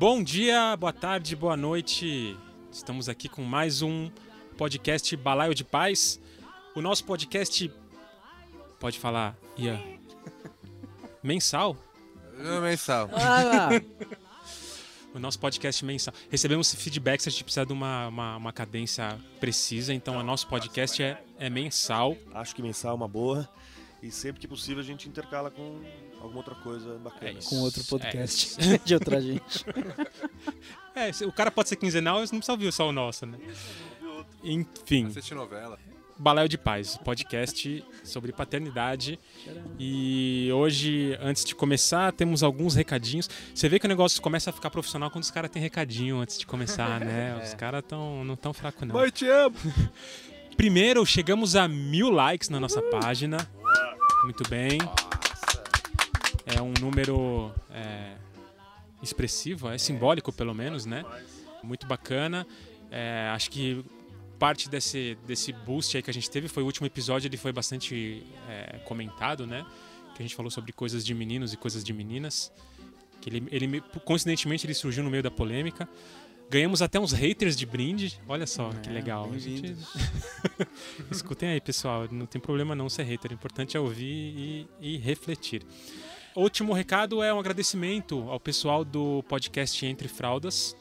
Bom dia, boa tarde, boa noite. Estamos aqui com mais um podcast Balaio de Paz. O nosso podcast. Pode falar, Ian? Mensal? Não, mensal. Ah, O nosso podcast mensal. Recebemos feedback se a gente precisa de uma, uma, uma cadência precisa, então o nosso podcast é, é mensal. Acho que mensal é uma boa. E sempre que possível a gente intercala com alguma outra coisa bacana. É isso. com outro podcast É, de outra gente. É, o cara pode ser quinzenal, mas não precisa ouvir só o nosso, né? Enfim, Assiste novela. Balaio de Paz, podcast sobre paternidade. E hoje, antes de começar, temos alguns recadinhos. Você vê que o negócio começa a ficar profissional quando os caras têm recadinho antes de começar, né? Os caras tão, não tão fracos, não. Mãe, te amo. Primeiro, chegamos a mil likes na nossa página. Muito bem. É um número é, expressivo, é simbólico pelo menos, né? Muito bacana. É, acho que parte desse, desse boost aí que a gente teve foi o último episódio, ele foi bastante é, comentado, né? Que a gente falou sobre coisas de meninos e coisas de meninas. Que ele, ele me- coincidentemente ele surgiu no meio da polêmica. Ganhamos até uns haters de brinde. Olha só que É, legal. A gente-. Escutem aí, pessoal. Não tem problema não ser hater. O importante é ouvir e, e refletir. Último recado é um agradecimento ao pessoal do podcast Entre Fraldas.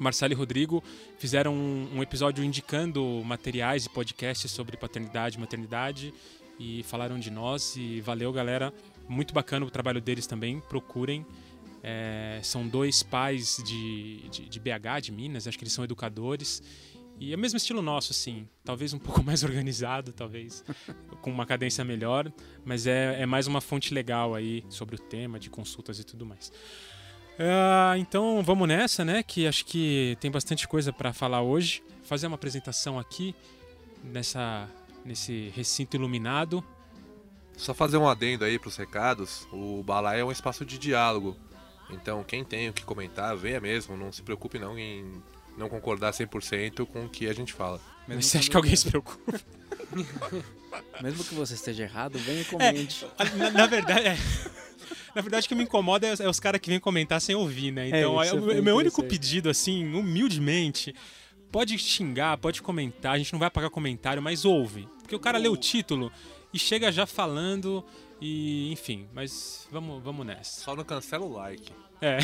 Marcelo e Rodrigo fizeram um, um episódio indicando materiais e podcasts sobre paternidade e maternidade e falaram de nós. E valeu, galera. Muito bacana o trabalho deles também. Procurem. É, são dois pais de, de, de BH, de Minas, acho que eles são educadores. E é o mesmo estilo nosso, assim. Talvez um pouco mais organizado, talvez com uma cadência melhor. Mas é, é mais uma fonte legal aí sobre o tema, de consultas e tudo mais. Ah, então vamos nessa, né? Que acho que tem bastante coisa para falar hoje. Fazer uma apresentação aqui nessa, nesse recinto iluminado. Só fazer um adendo aí pros recados. O Balai é um espaço de diálogo. Então, quem tem o que comentar, venha mesmo. Não se preocupe não em não concordar 100% com o que a gente fala. Mas você acha que alguém se preocupa? Mesmo que você esteja errado, venha e comente. Na, na verdade, é. Na verdade, o que me incomoda é, é os caras que vêm comentar sem ouvir, né? Então, É, isso é, o meu único pedido, assim, humildemente, pode xingar, pode comentar, a gente não vai apagar comentário, mas ouve. Porque o cara lê o título e chega já falando e, enfim, mas vamos, vamos nessa. Só não cancela o like. É.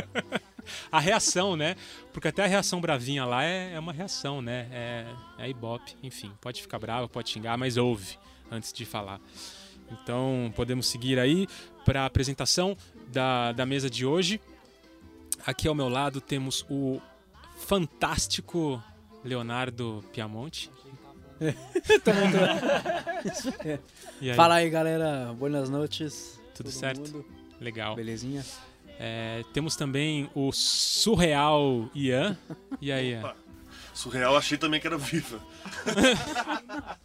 a reação, né? Porque até a reação bravinha lá é, é uma reação, né? É, é ibope, enfim, pode ficar bravo, pode xingar, mas ouve antes de falar. Então, podemos seguir aí para a apresentação da, da mesa de hoje. Aqui ao meu lado temos o fantástico Leonardo Piamonte. E aí, Fala aí, galera. Boas noites. Tudo certo? mundo. legal. Belezinha? É, temos também o surreal Ian. E aí, Ian? Surreal, achei também que era viva.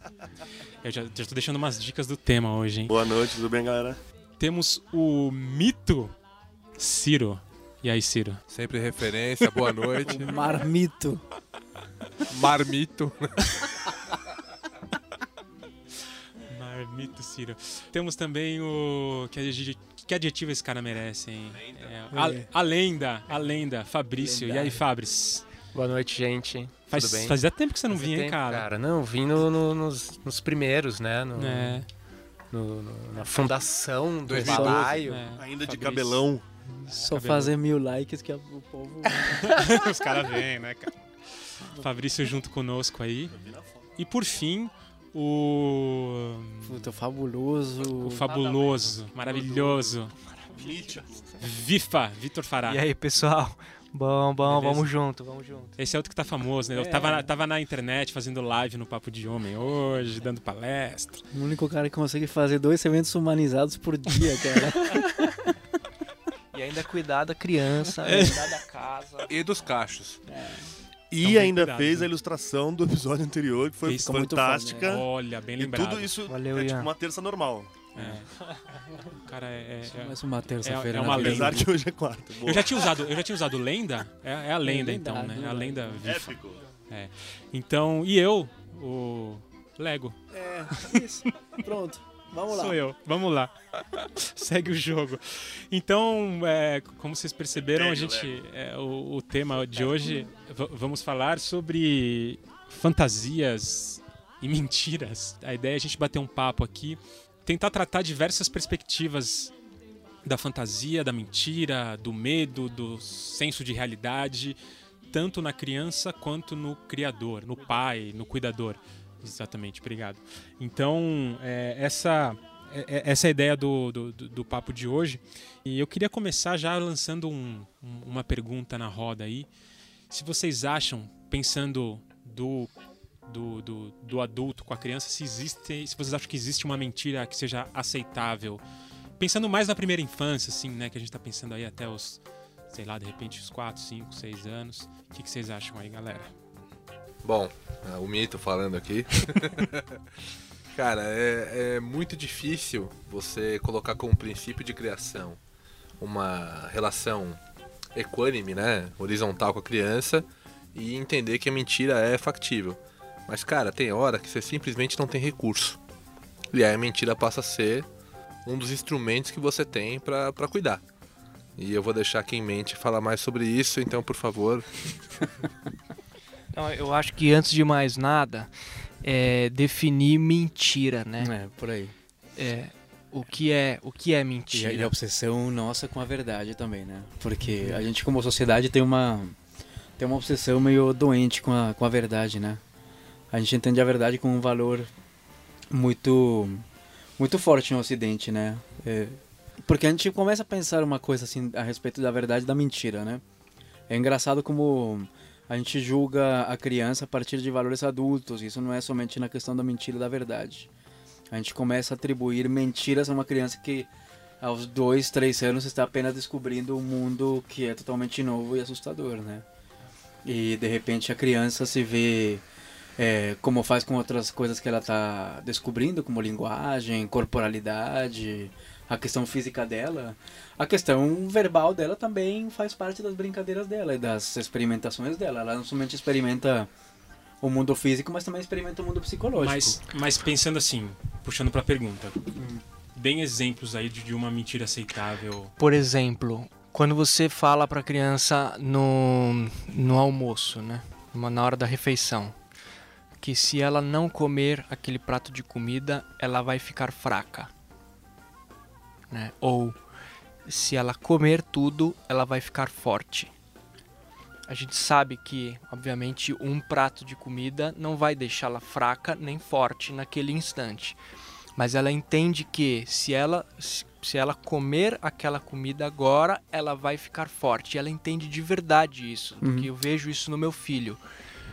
Eu já, já tô deixando umas dicas do tema hoje, hein? Boa noite, tudo bem, galera? Temos o mito Ciro. E aí, Ciro? Sempre referência, boa noite. O marmito. Marmito. Marmito Ciro. Temos também o. Que, adje- que adjetivo esse cara merece, hein? É, a, a lenda, a lenda, Fabrício. E aí, Lendário. Fabris? Boa noite, gente. Faz, Tudo bem? Fazia tempo que você não Fazia vinha, hein, tempo, cara? Não, vim no- no- nos, nos primeiros, né? No- É, no- no- na fundação do 2012. balaio. é. Ainda de Fabrício. cabelão. Só Cabelo. fazer mil likes que o povo. Os caras vêm, né, cara? Fabrício junto conosco aí. E por fim, o. Puta, fabuloso. O fabuloso, maravilhoso. Vifa, Vitor Fará. E aí, pessoal? Bom, bom, Beleza? vamos junto, vamos junto. Esse é outro que tá famoso, né? Eu tava, na- tava na internet fazendo live no Papo de Homem hoje, dando palestra. O único cara que consegue fazer dois eventos humanizados por dia, cara. E ainda cuidar da criança, É. cuidar da casa. E dos cachos. E bem ainda cuidados, fez né? a ilustração do episódio anterior, que foi muito foda, fantástica. Olha, bem E lembrado. tudo isso Valeu, é tipo Ian. uma terça normal. É. O cara é. é- é- Mais uma terça-feira. é na uma lenda. Apesar que hoje é quarta. Boa. Eu já tinha usado, eu já tinha usado lenda. É, é a lenda, É então, né? É a lenda Vifa. Épico. Então, e eu, o Lego. É, isso. Pronto. Vamos lá. Sou eu. Vamos lá. Segue o jogo. Então, é, como vocês perceberam, a gente, é, o, o tema de hoje, vamos falar sobre fantasias e mentiras. A ideia é a gente bater um papo aqui, tentar tratar diversas perspectivas da fantasia, da mentira, do medo, do senso de realidade, tanto na criança quanto no criador, no pai, no cuidador. Exatamente, obrigado. Então, é, essa, é- é- essa é a ideia do, do, do- papo de hoje. E eu queria começar já lançando um- um- uma pergunta na roda aí. Se vocês acham, pensando do, do, do, do adulto com a criança, se existe, se vocês acham que existe uma mentira que seja aceitável. Pensando mais na primeira infância, assim, né? Que a gente tá pensando aí até os, sei lá, de repente os 4, 5, 6 anos. O que, que vocês acham aí, galera? Bom, é, o mito falando aqui. Cara, é, é muito difícil você colocar como princípio de criação uma relação equânime, né? Horizontal com a criança e entender que a mentira é factível. Mas, cara, tem hora que você simplesmente não tem recurso. E aí a mentira passa a ser um dos instrumentos que você tem pra cuidar. E eu vou deixar quem mente falar mais sobre isso, então, por favor, Então, eu acho que antes de mais nada, é definir mentira, né? É, por aí. É, o que é, o que é E a, mentira? e a obsessão nossa com a verdade também, né? Porque a gente como sociedade tem uma tem uma obsessão meio doente com a, com a verdade, né? A gente entende a verdade como um valor muito muito forte no Ocidente, né? É, porque a gente começa a pensar uma coisa assim a respeito da verdade e da mentira, né? É engraçado como a gente julga a criança a partir de valores adultos. Isso não é somente na questão da mentira e da verdade. A gente começa a atribuir mentiras a uma criança que aos dois, três anos está apenas descobrindo um mundo que é totalmente novo e assustador, né? E de repente a criança se vê é, como faz com outras coisas que ela está descobrindo, como linguagem, corporalidade, a questão física dela. A questão verbal dela também faz parte das brincadeiras dela e das experimentações dela. Ela não somente experimenta o mundo físico, mas também experimenta o mundo psicológico. Mas, mas pensando assim, puxando pra pergunta, deem exemplos aí de, de uma mentira aceitável. Por exemplo, quando você fala pra criança no, no almoço, né? Na hora da refeição, que se ela não comer aquele prato de comida, ela vai ficar fraca. Né? Ou se ela comer tudo, ela vai ficar forte. A gente sabe que, obviamente, um prato de comida não vai deixá-la fraca nem forte naquele instante. Mas ela entende que se ela se ela comer aquela comida agora, ela vai ficar forte. E ela entende de verdade isso, Uhum. porque eu vejo isso no meu filho.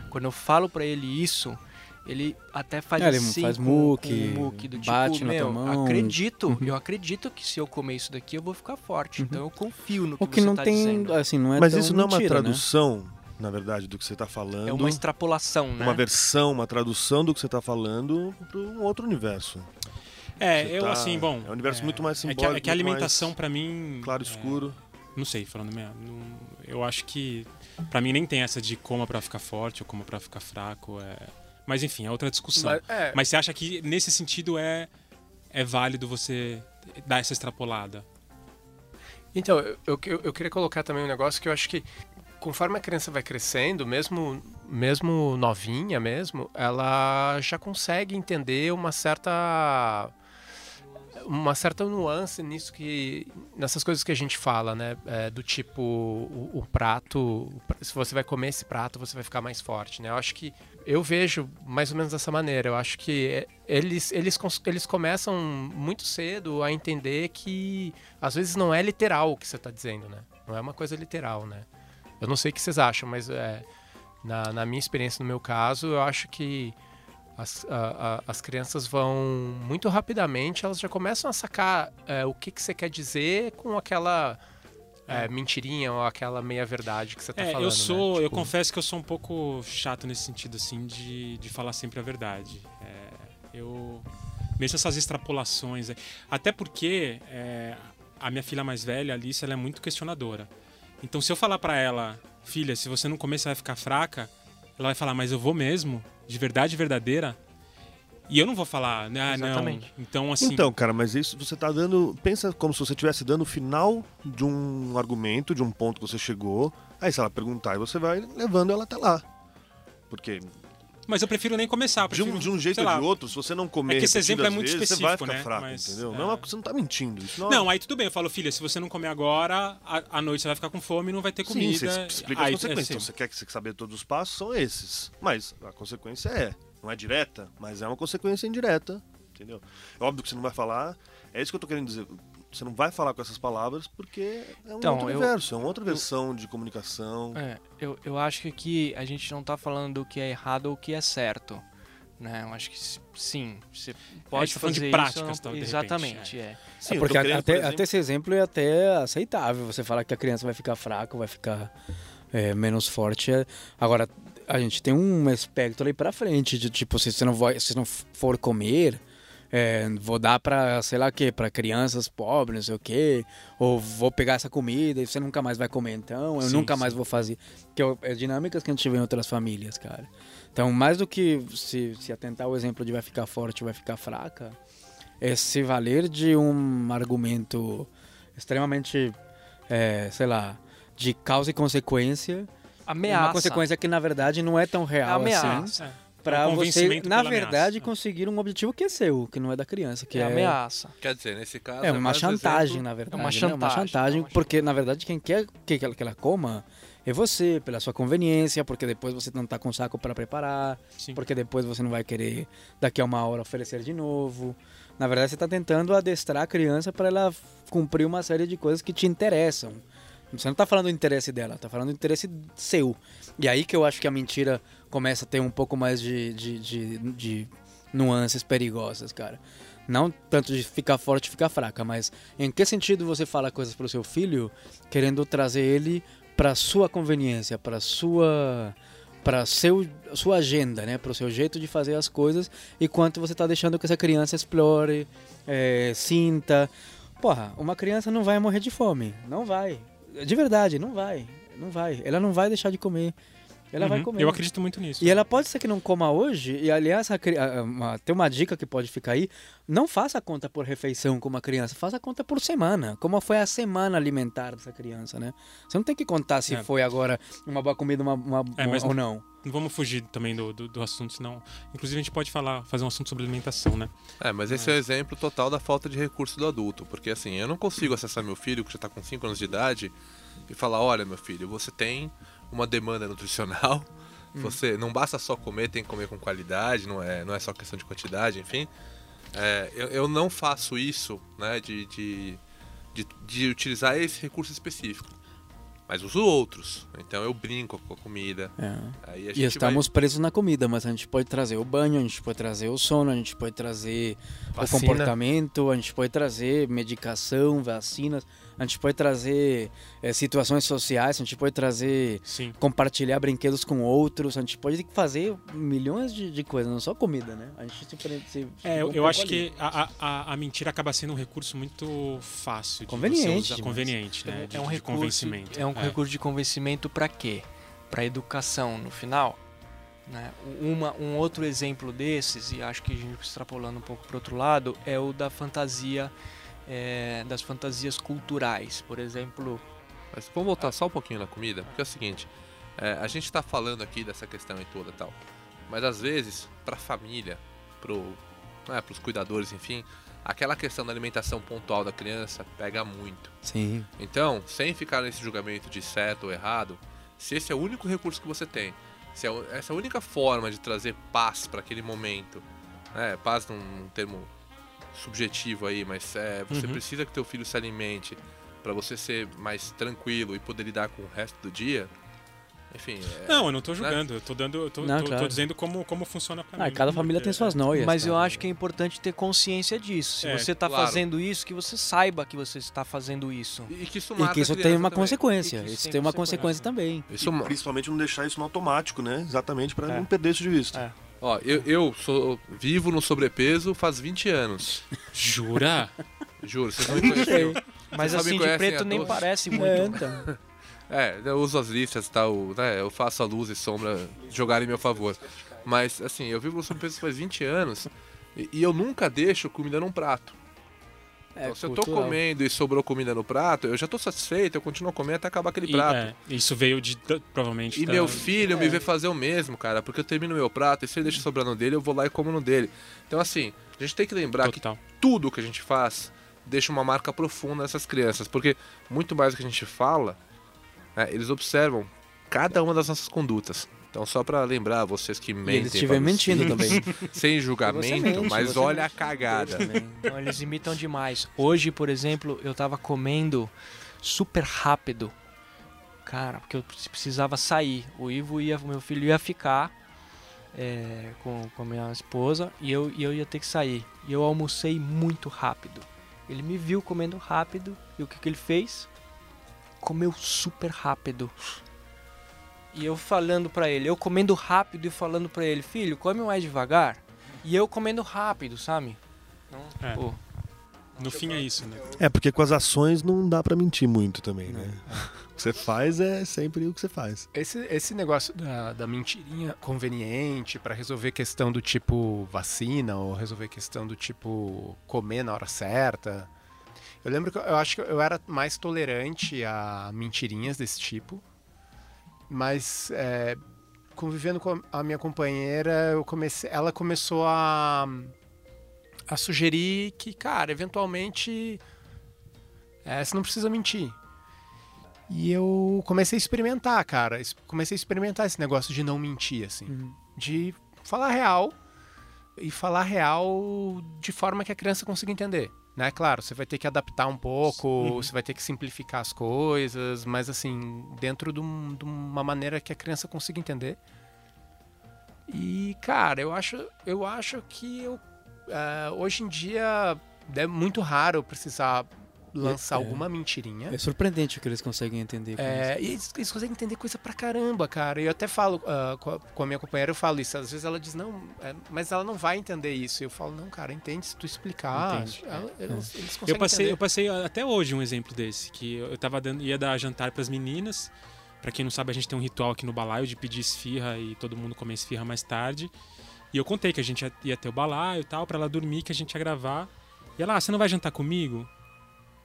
Quando eu falo pra ele isso, ele até faz É, ele assim faz muque, o muque do bate tipo, na tua meu, mão." acredito, Uhum. eu acredito que se eu comer isso daqui eu vou ficar forte. Uhum. Então eu confio no que, O que você não tá tem, dizendo. assim, não é Mas tão isso não é uma mentira, né? tradução, na verdade, do que você está falando. É uma extrapolação, né? uma versão, uma tradução do que você está falando para um outro universo. É, Você eu tá- assim, bom. é um universo muito mais É que, simbólico, é que a mais alimentação pra mim. Claro, é, escuro. não sei, falando mesmo. eu acho que pra mim nem tem essa de coma pra ficar forte ou coma pra ficar fraco. é- Mas enfim, é outra discussão. Mas, é, Mas você acha que nesse sentido é, é válido você dar essa extrapolada? Então, eu, eu, eu queria colocar também um negócio que eu acho que conforme a criança vai crescendo, mesmo, mesmo novinha mesmo, ela já consegue entender uma certa uma certa nuance nisso que nessas coisas que a gente fala, né? É, do tipo o, o prato, se você vai comer esse prato, você vai ficar mais forte, né? Eu acho que eu vejo mais ou menos dessa maneira. Eu acho que é, eles eles eles começam muito cedo a entender que às vezes não é literal o que você está dizendo, né? Não é uma coisa literal, né? Eu não sei o que vocês acham, mas é, na, na minha experiência, no meu caso, eu acho que as, a- a- as crianças vão muito rapidamente, elas já começam a sacar é, o que, que você quer dizer com aquela é, mentirinha ou aquela meia-verdade que você está É, falando. eu sou, né? eu Tipo, confesso que eu sou um pouco chato nesse sentido, assim, de, de falar sempre a verdade. É, eu. Mesmo essas extrapolações. é, Até porque é, a minha filha mais velha, Alice, ela é muito questionadora. Então, se eu falar pra ela, filha, se você não comer, você vai ficar fraca, ela vai falar, mas eu vou mesmo? De verdade verdadeira? E eu não vou falar, né, ah, não. Exatamente. Então, assim. Então, cara, mas isso você tá dando. Pensa como se você estivesse dando o final de um argumento, de um ponto que você chegou. Aí se ela perguntar, e você vai levando ela até lá. Porque Mas eu prefiro nem começar. eu de um, prefiro, de um jeito ou lá, de outro, se você não comer É que esse exemplo é muito vezes, você vai específico, ficar né? fraco, Mas, entendeu? é. Não, é você não tá mentindo. Isso não, Não, aí tudo bem, eu falo, filha, se você não comer agora, à noite você vai ficar com fome e não vai ter Sim, comida. você explica as Aí, consequências. assim, Então, você quer que você saber todos os passos, são esses. Mas a consequência é. Não é direta, mas é uma consequência indireta. Entendeu? É óbvio que você não vai falar. É isso que eu tô querendo dizer. Você não vai falar com essas palavras porque é um Então, outro eu- universo, é uma outra versão de comunicação. É, eu, eu acho que aqui a gente não tá falando do que é errado ou o que é certo. Né? Eu acho que sim, você pode tá falando de fazer práticas, isso. tal, de repente, exatamente, é. Sim, É eu porque querendo, até, por exemplo- até esse exemplo é até aceitável. Você falar que a criança vai ficar fraca, vai ficar é, menos forte. é- Agora, a gente tem um espectro aí pra frente, de tipo, se você não, vai, se não for comer, é, vou dar pra, sei lá o quê, pra crianças pobres, não sei o quê, ou vou pegar essa comida e você nunca mais vai comer então, eu Sim, nunca sim. mais vou fazer. Que é, é dinâmicas que a gente vê em outras famílias, cara. Então, mais do que se, se atentar ao exemplo de vai ficar forte ou vai ficar fraca, é se valer de um argumento extremamente, é, sei lá, de causa e consequência. Ameaça. Uma consequência que, na verdade, não é tão real Ameaça. assim. É. Pra É um você, na verdade, ameaça. conseguir um objetivo que é seu, que não é da criança. Que é é, ameaça. Quer dizer, nesse caso. é uma mais um chantagem, exemplo- na verdade. uma né? chantagem, Uma chantagem, é uma porque, na verdade, quem quer que ela, que ela coma é você, pela sua conveniência, porque depois você não tá com saco para preparar, Sim. porque depois você não vai querer daqui a uma hora oferecer de novo. Na verdade, você está tentando adestrar a criança para ela cumprir uma série de coisas que te interessam. Você não está falando do interesse dela, está falando do interesse seu. E aí que eu acho que a mentira começa a ter um pouco mais de, de, de, de nuances perigosas, cara. Não tanto de ficar forte e ficar fraca, mas em que sentido você fala coisas pro seu filho querendo trazer ele para sua conveniência, para sua para seu sua agenda, né, para o seu jeito de fazer as coisas e quanto você tá deixando que essa criança explore, é, sinta. Porra, uma criança não vai morrer de fome, não vai. De verdade, não vai, não vai. Ela não vai deixar de comer. Ela vai Uhum. comer. Eu acredito muito nisso. E ela pode ser que não coma hoje, e aliás, a a- uma- tem uma dica que pode ficar aí: não faça a conta por refeição com uma criança, faça a conta por semana. Como foi a semana alimentar dessa criança, né? Você não tem que contar se É. foi agora uma boa comida uma, uma- É, mas ou não. Não vamos fugir também do, do, do assunto, senão. Inclusive, a gente pode falar, fazer um assunto sobre alimentação, né? É, mas esse é o exemplo total da falta de recurso do adulto. Porque assim, eu não consigo acessar meu filho, que já tá com 5 anos de idade, e falar, olha meu filho, você tem uma demanda nutricional, você não basta só comer, tem que comer com qualidade, não é, não é só questão de quantidade, enfim. É, eu, eu não faço isso, né, de, de, de, de utilizar esse recurso específico. Mas uso outros. Então eu brinco com a comida. É. A E estamos presos na comida, mas a gente pode trazer o banho, a gente pode trazer o sono, a gente pode trazer o Vacina. comportamento, a gente pode trazer medicação, vacinas, a gente pode trazer eh, situações sociais, a gente pode trazer Sim. compartilhar brinquedos com outros, a gente pode fazer milhões de, de coisas, não só comida, né? A gente se, se, É, eu, um eu acho ali. que a, a, a mentira acaba sendo um recurso muito fácil de Conveniente você usar, conveniente, né? De, é um de recurso, convencimento. é um recurso de convencimento para quê? Para educação no final. Né? Uma, um outro exemplo desses, e acho que a gente extrapolando um pouco para outro lado, é o da fantasia, é, das fantasias culturais. Por exemplo, Mas vamos voltar só um pouquinho na comida, porque é o seguinte, é, a gente tá falando aqui dessa questão e toda e tal, mas às vezes, pra família, pro, né, pros cuidadores, enfim, aquela questão da alimentação pontual da criança pega muito. Sim. Então, sem ficar nesse julgamento de certo ou errado, se esse é o único recurso que você tem, se é essa é a única forma de trazer paz para aquele momento, né? Paz num termo subjetivo aí, mas é, você Uhum. precisa que teu filho se alimente para você ser mais tranquilo e poder lidar com o resto do dia. Enfim, é, Não, eu não tô julgando, eu tô dando, eu tô, Não, tô- tô claro. dizendo como, como funciona pra Ah, mim. cada família tem suas noias. mas eu cara. acho que é importante ter consciência disso. Se É, você está claro. fazendo isso, que você saiba que você está fazendo isso. e que isso E que isso tem uma também. consequência. E que isso Isso tem tem uma consequência. consequência também. Isso principalmente não deixar isso no automático, né? Exatamente pra É. não perder isso de vista. É. Ó, eu, eu sou vivo no sobrepeso faz 20 anos. Jura? Juro, vocês não me conheciam. Mas Vocês assim, de preto nem parece muito. É, então. É, eu uso as listas e tal, né? Eu faço a luz e sombra jogar em meu favor. Mas, assim, eu vivo no sobrepeso faz 20 anos E, e eu nunca deixo comida num prato. É, Então, se eu tô cultural. comendo e sobrou comida no prato, eu já tô satisfeito, eu continuo comendo até acabar aquele E, prato. é, isso veio de provavelmente E da- meu filho É. me vê fazer o mesmo, cara, porque eu termino meu prato e se ele deixa sobrar no dele, eu vou lá e como no dele. Então, assim, a gente tem que lembrar que total. tudo que a gente faz deixa uma marca profunda nessas crianças, porque muito mais do que a gente fala, né, eles observam cada uma das nossas condutas. Então, só pra lembrar vocês que E mentem, eles estiverem para os mentindo também. sem julgamento, mente, mas olha a mente. cagada. Também. Então, eles imitam demais. Hoje, por exemplo, eu tava comendo super rápido. Cara, porque eu precisava sair. O Ivo ia, meu filho ia ficar é, com, com a minha esposa e eu, e eu ia ter que sair. E eu almocei muito rápido. Ele me viu comendo rápido e o que, que ele fez? Comeu super rápido. E eu falando pra ele, eu comendo rápido e falando pra ele, filho, come mais devagar. E eu comendo rápido, sabe? Então, É. pô, No fim é isso, né? É, porque com as ações não dá pra mentir muito também, né? O que você faz é sempre o que você faz. Esse, esse negócio da, da mentirinha conveniente pra resolver questão do tipo vacina ou resolver questão do tipo comer na hora certa. Eu lembro que eu, eu acho que eu era mais tolerante a mentirinhas desse tipo, mas é, convivendo com a minha companheira, eu comecei, ela começou a, a sugerir que, cara, eventualmente é, você não precisa mentir. E eu comecei a experimentar, cara. Comecei a experimentar esse negócio de não mentir, assim. Uhum. De falar real e falar real de forma que a criança consiga entender. Né? Claro, você vai ter que adaptar um pouco, você vai ter que simplificar as coisas, mas assim, dentro de, um- de uma maneira que a criança consiga entender. E, cara, eu acho, eu acho que eu, eh, hoje em dia é muito raro precisar lançar É. alguma mentirinha. É surpreendente o que eles conseguem entender. É, e eles, eles conseguem entender coisa pra caramba, cara. E eu até falo ah, com, a, com a minha companheira, eu falo isso. Às vezes ela diz, não, é, mas ela não vai entender isso. E eu falo, não, cara, entende se tu explicar. Entende. Ela- eles, eles conseguem Eu passei, eu entender. passei até hoje um exemplo desse, que eu tava dando, ia dar jantar pras meninas. Pra quem não sabe, a gente tem um ritual aqui no balaio de pedir esfirra e todo mundo comer esfirra mais tarde. E eu contei que a gente ia, ia ter o balaio e tal, pra ela dormir, que a gente ia gravar. E ela, ah, você não vai jantar comigo?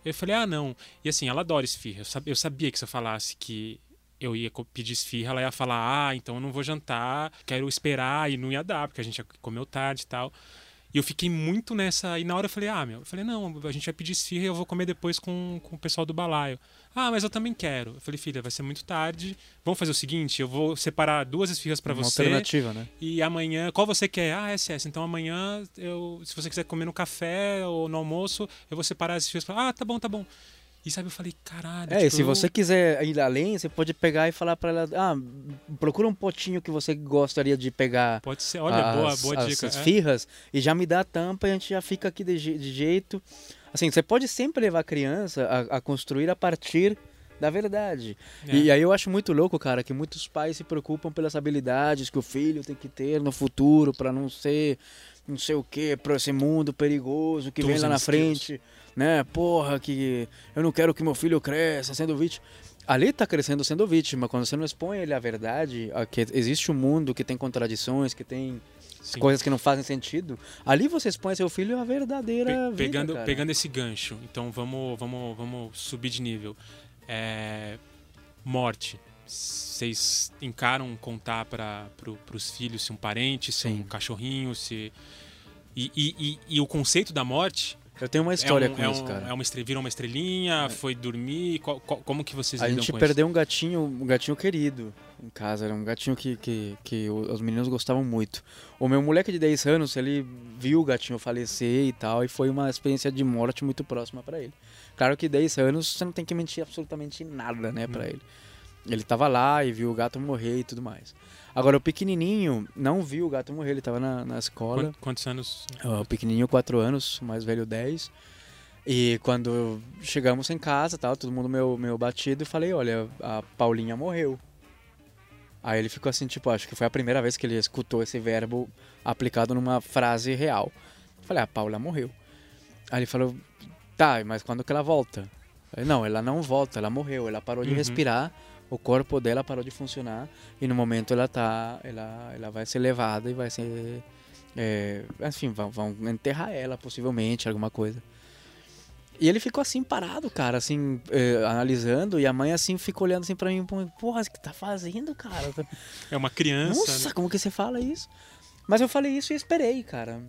Eu falei, ah, não. E assim, ela adora esfirra. Eu sabia, que se eu falasse que eu ia pedir esfirra, ela ia falar, ah, então eu não vou jantar, quero esperar, e não ia dar, porque a gente ia comer tarde e tal. E eu fiquei muito nessa. E na hora eu falei, ah, meu, eu falei, não, a gente vai pedir esfirra e eu vou comer depois com, com o pessoal do balaio. Ah, mas eu também quero. Eu falei, filha, vai ser muito tarde. Vamos fazer o seguinte: eu vou separar duas esfirras pra Uma você. alternativa, né? E amanhã, qual você quer? Ah, SS. Então amanhã, eu, se você quiser comer no café ou no almoço, eu vou separar as esfirras. pra- Ah, tá bom, tá bom. E sabe, eu falei, caralho. É, tipo, se eu- você quiser ir além, você pode pegar e falar pra ela, ah, procura um potinho que você gostaria de pegar Pode ser, olha, boa, as, boa as- dica. as é. firras e já me dá a tampa e a gente já fica aqui de, de jeito. Assim, você pode sempre levar a criança a, a construir a partir da verdade. É. E aí eu acho muito louco, cara, que muitos pais se preocupam pelas habilidades que o filho tem que ter no futuro pra não ser não sei o que, pra esse mundo perigoso que vem Tools lá na skills. frente, né? Porra, que eu não quero que meu filho cresça sendo vítima. Ali tá crescendo sendo vítima, quando você não expõe ele à verdade, a que existe um mundo que tem contradições, que tem Sim. coisas que não fazem sentido, ali você expõe seu filho à verdadeira Pe- vida, pegando, cara. pegando esse gancho, então vamos, vamos, vamos subir de nível. É, morte. Vocês encaram contar para pro, os filhos se um parente, se Sim. um cachorrinho, se. E, e, e, e o conceito da morte Eu tenho uma história é um, com é isso, um- cara. É uma estre- virou uma estrelinha, foi dormir. qual- qual- como que vocês A gente perdeu um gatinho, um gatinho querido em casa, era um gatinho que, que, que os meninos gostavam muito. O meu moleque de 10 anos, ele viu o gatinho falecer e tal, e foi uma experiência de morte muito próxima pra ele. Claro que 10 anos você não tem que mentir absolutamente nada, né, pra ele. Ele tava lá e viu o gato morrer e tudo mais. Agora, o pequenininho não viu o gato morrer, ele tava na, na escola. Quant- Quantos anos? O pequenininho, 4 anos, o mais velho, 10. E quando chegamos em casa, tal, todo mundo meio, meio batido, eu falei, olha, a Paulinha morreu. Aí ele ficou assim, tipo, acho que foi a primeira vez que ele escutou esse verbo aplicado numa frase real. Eu falei, a Paula morreu. Aí ele falou, tá, mas quando que ela volta? Eu falei, não, ela não volta, ela morreu, ela parou de Uhum. respirar, o corpo dela parou de funcionar e no momento ela tá, ela, ela vai ser levada e vai ser É, enfim, vão, vão enterrar ela, possivelmente, alguma coisa. E ele ficou assim, parado, cara, assim, é, analisando, e a mãe assim ficou olhando assim pra mim, porra, o que tá fazendo, cara? É uma criança. Nossa, né? como que você fala isso? Mas eu falei isso e esperei, cara.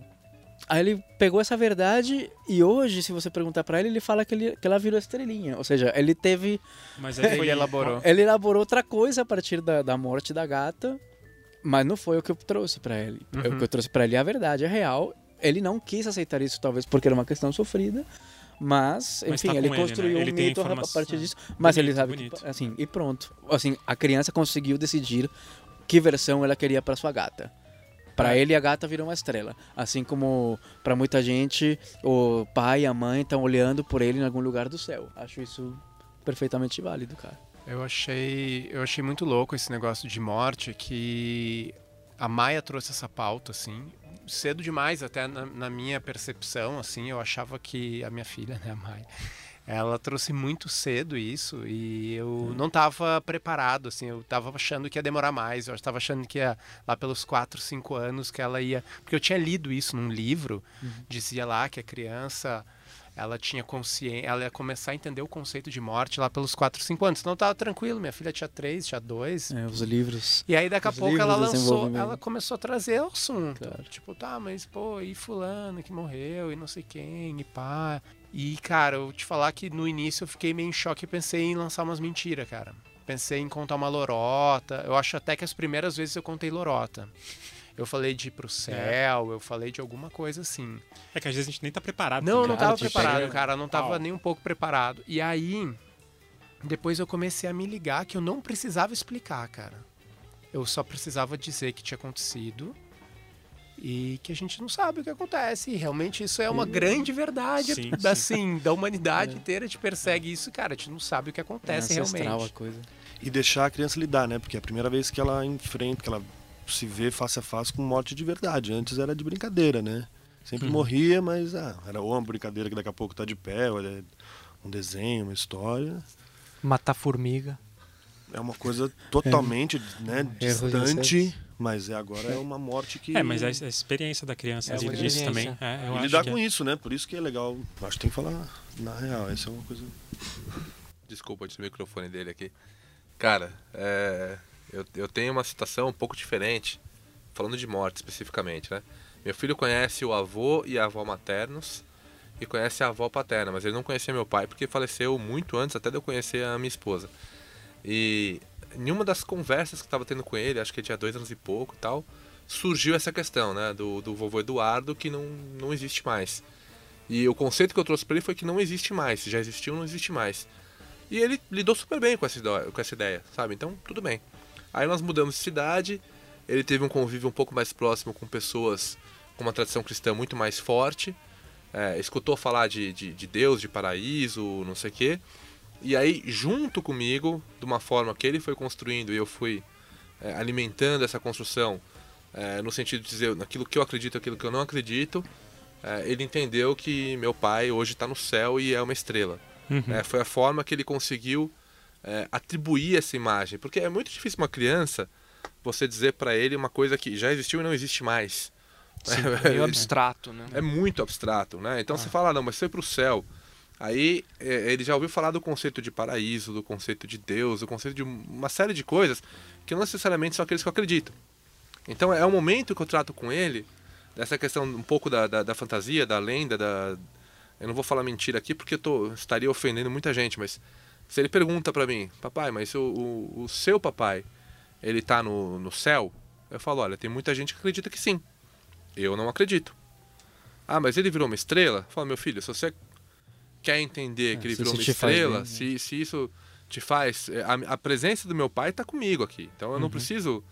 Aí ele pegou essa verdade e hoje, se você perguntar pra ele, ele fala que, ele, que ela virou estrelinha. Ou seja, ele teve. Mas aí foi Ele elaborou. Ele elaborou outra coisa a partir da, da morte da gata, mas não foi o que eu trouxe pra ele. Uhum. O que eu trouxe pra ele é a verdade, é real. Ele não quis aceitar isso, talvez porque era uma questão sofrida. Mas, Mas enfim, tá ele ele, construiu né? Ele um mito a partir disso. Mas ele Bonito, sabe bonito. que, assim, e pronto. Assim, a criança conseguiu decidir que versão ela queria pra sua gata. Pra ele, a gata virou uma estrela. Assim como pra muita gente, o pai e a mãe estão olhando por ele em algum lugar do céu. Acho isso perfeitamente válido, cara. Eu achei, eu achei muito louco esse negócio de morte que a Maia trouxe essa pauta assim, cedo demais até na, na minha percepção, assim, eu achava que a minha filha, né, a Maia, ela trouxe muito cedo isso e eu não estava preparado, assim, eu estava achando que ia demorar mais, eu estava achando que ia lá pelos 4, 5 anos que ela ia, porque eu tinha lido isso num livro, dizia lá que a criança ela tinha consciência, ela ia começar a entender o conceito de morte lá pelos 4, 5 anos. Então tava tranquilo, minha filha tinha 3, tinha 2. É, os livros. E aí daqui a pouco ela lançou, ela começou a trazer o assunto. Claro. Tipo, tá, mas pô, e fulano que morreu, e não sei quem, e pá. E, cara, eu te falar que no início eu fiquei meio em choque e pensei em lançar umas mentiras, cara. Pensei em contar uma lorota. Eu acho até que as primeiras vezes eu contei lorota. Eu falei de ir pro céu, eu falei de alguma coisa assim. É que às vezes a gente nem tá preparado. Não, eu não Cara, tava te preparado, pega- cara. Eu não tava Pau. nem um pouco preparado. E aí, depois eu comecei a me ligar que eu não precisava explicar, cara. Eu só precisava dizer que tinha acontecido e que a gente não sabe o que acontece. E realmente isso é uma grande verdade, Sim, assim, da humanidade inteira te persegue isso, cara. A gente não sabe o que É acontece ancestral realmente. a coisa. E deixar a criança lidar, né? Porque é a primeira vez que ela enfrenta, que ela se vê face a face com morte de verdade. Antes era de brincadeira, né? Sempre morria, mas ah, era ou uma brincadeira que daqui a pouco tá de pé, ou é um desenho, uma história. Matar formiga. É uma coisa totalmente né, Erros distante. Mas é agora é uma morte que. É, mas a, a experiência da criança É ali disso também. É, eu E acho lidar que é. com isso, né? Por isso que é legal. Acho que tem que falar na real. Essa é uma coisa. Desculpa, tinha o microfone dele aqui. Cara, é, eu, eu tenho uma situação um pouco diferente, falando de morte especificamente, né? Meu filho conhece o avô e a avó maternos e conhece a avó paterna, mas ele não conhecia meu pai porque faleceu muito antes até de eu conhecer a minha esposa. E em uma das conversas que estava tendo com ele, acho que ele tinha dois anos e pouco e tal, surgiu essa questão, né? Do, do vovô Eduardo que não, não existe mais. E o conceito que eu trouxe para ele foi que não existe mais. Já existiu, não existe mais. E ele lidou super bem com essa, ideia, com essa ideia, sabe? Então, tudo bem. Aí nós mudamos de cidade, ele teve um convívio um pouco mais próximo com pessoas com uma tradição cristã muito mais forte, é, escutou falar de, de, de Deus, de paraíso, não sei o quê. E aí, junto comigo, de uma forma que ele foi construindo e eu fui é, alimentando essa construção, é, no sentido de dizer naquilo que eu acredito, aquilo que eu não acredito, é, ele entendeu que meu pai hoje está no céu e é uma estrela. Uhum. É, foi a forma que ele conseguiu é, atribuir essa imagem. Porque é muito difícil uma criança você dizer para ele uma coisa que já existiu e não existe mais. Meio abstrato, né? É muito abstrato, né? Então você fala, "Ah, não, mas foi pro céu. Aí é, ele já ouviu falar do conceito de paraíso, do conceito de Deus, do conceito de uma série de coisas que não necessariamente são aqueles que eu acredito. Então é um momento que eu trato com ele dessa questão um pouco da, da, da fantasia, da lenda, da. Eu não vou falar mentira aqui porque eu tô, estaria ofendendo muita gente, mas se ele pergunta pra mim, papai, mas o, o, o seu papai, ele tá no, no céu? Eu falo, olha, tem muita gente que acredita que sim. Eu não acredito. Ah, mas ele virou uma estrela? Fala, meu filho, se você quer entender É, que ele se virou uma estrela, bem, né? se, se isso te faz. A, a presença do meu pai tá comigo aqui. Então eu não preciso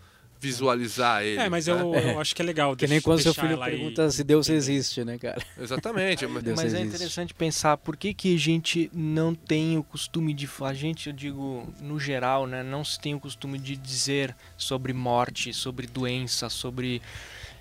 visualizar ele. É, mas né? eu, eu acho que é legal. Que nem quando seu filho pergunta se Deus existe, né, cara? Exatamente. mas- Deus Mas é existe. interessante pensar por que, que a gente não tem o costume de. A gente, eu digo, no geral, né? Não se tem o costume de dizer sobre morte, sobre doença, sobre.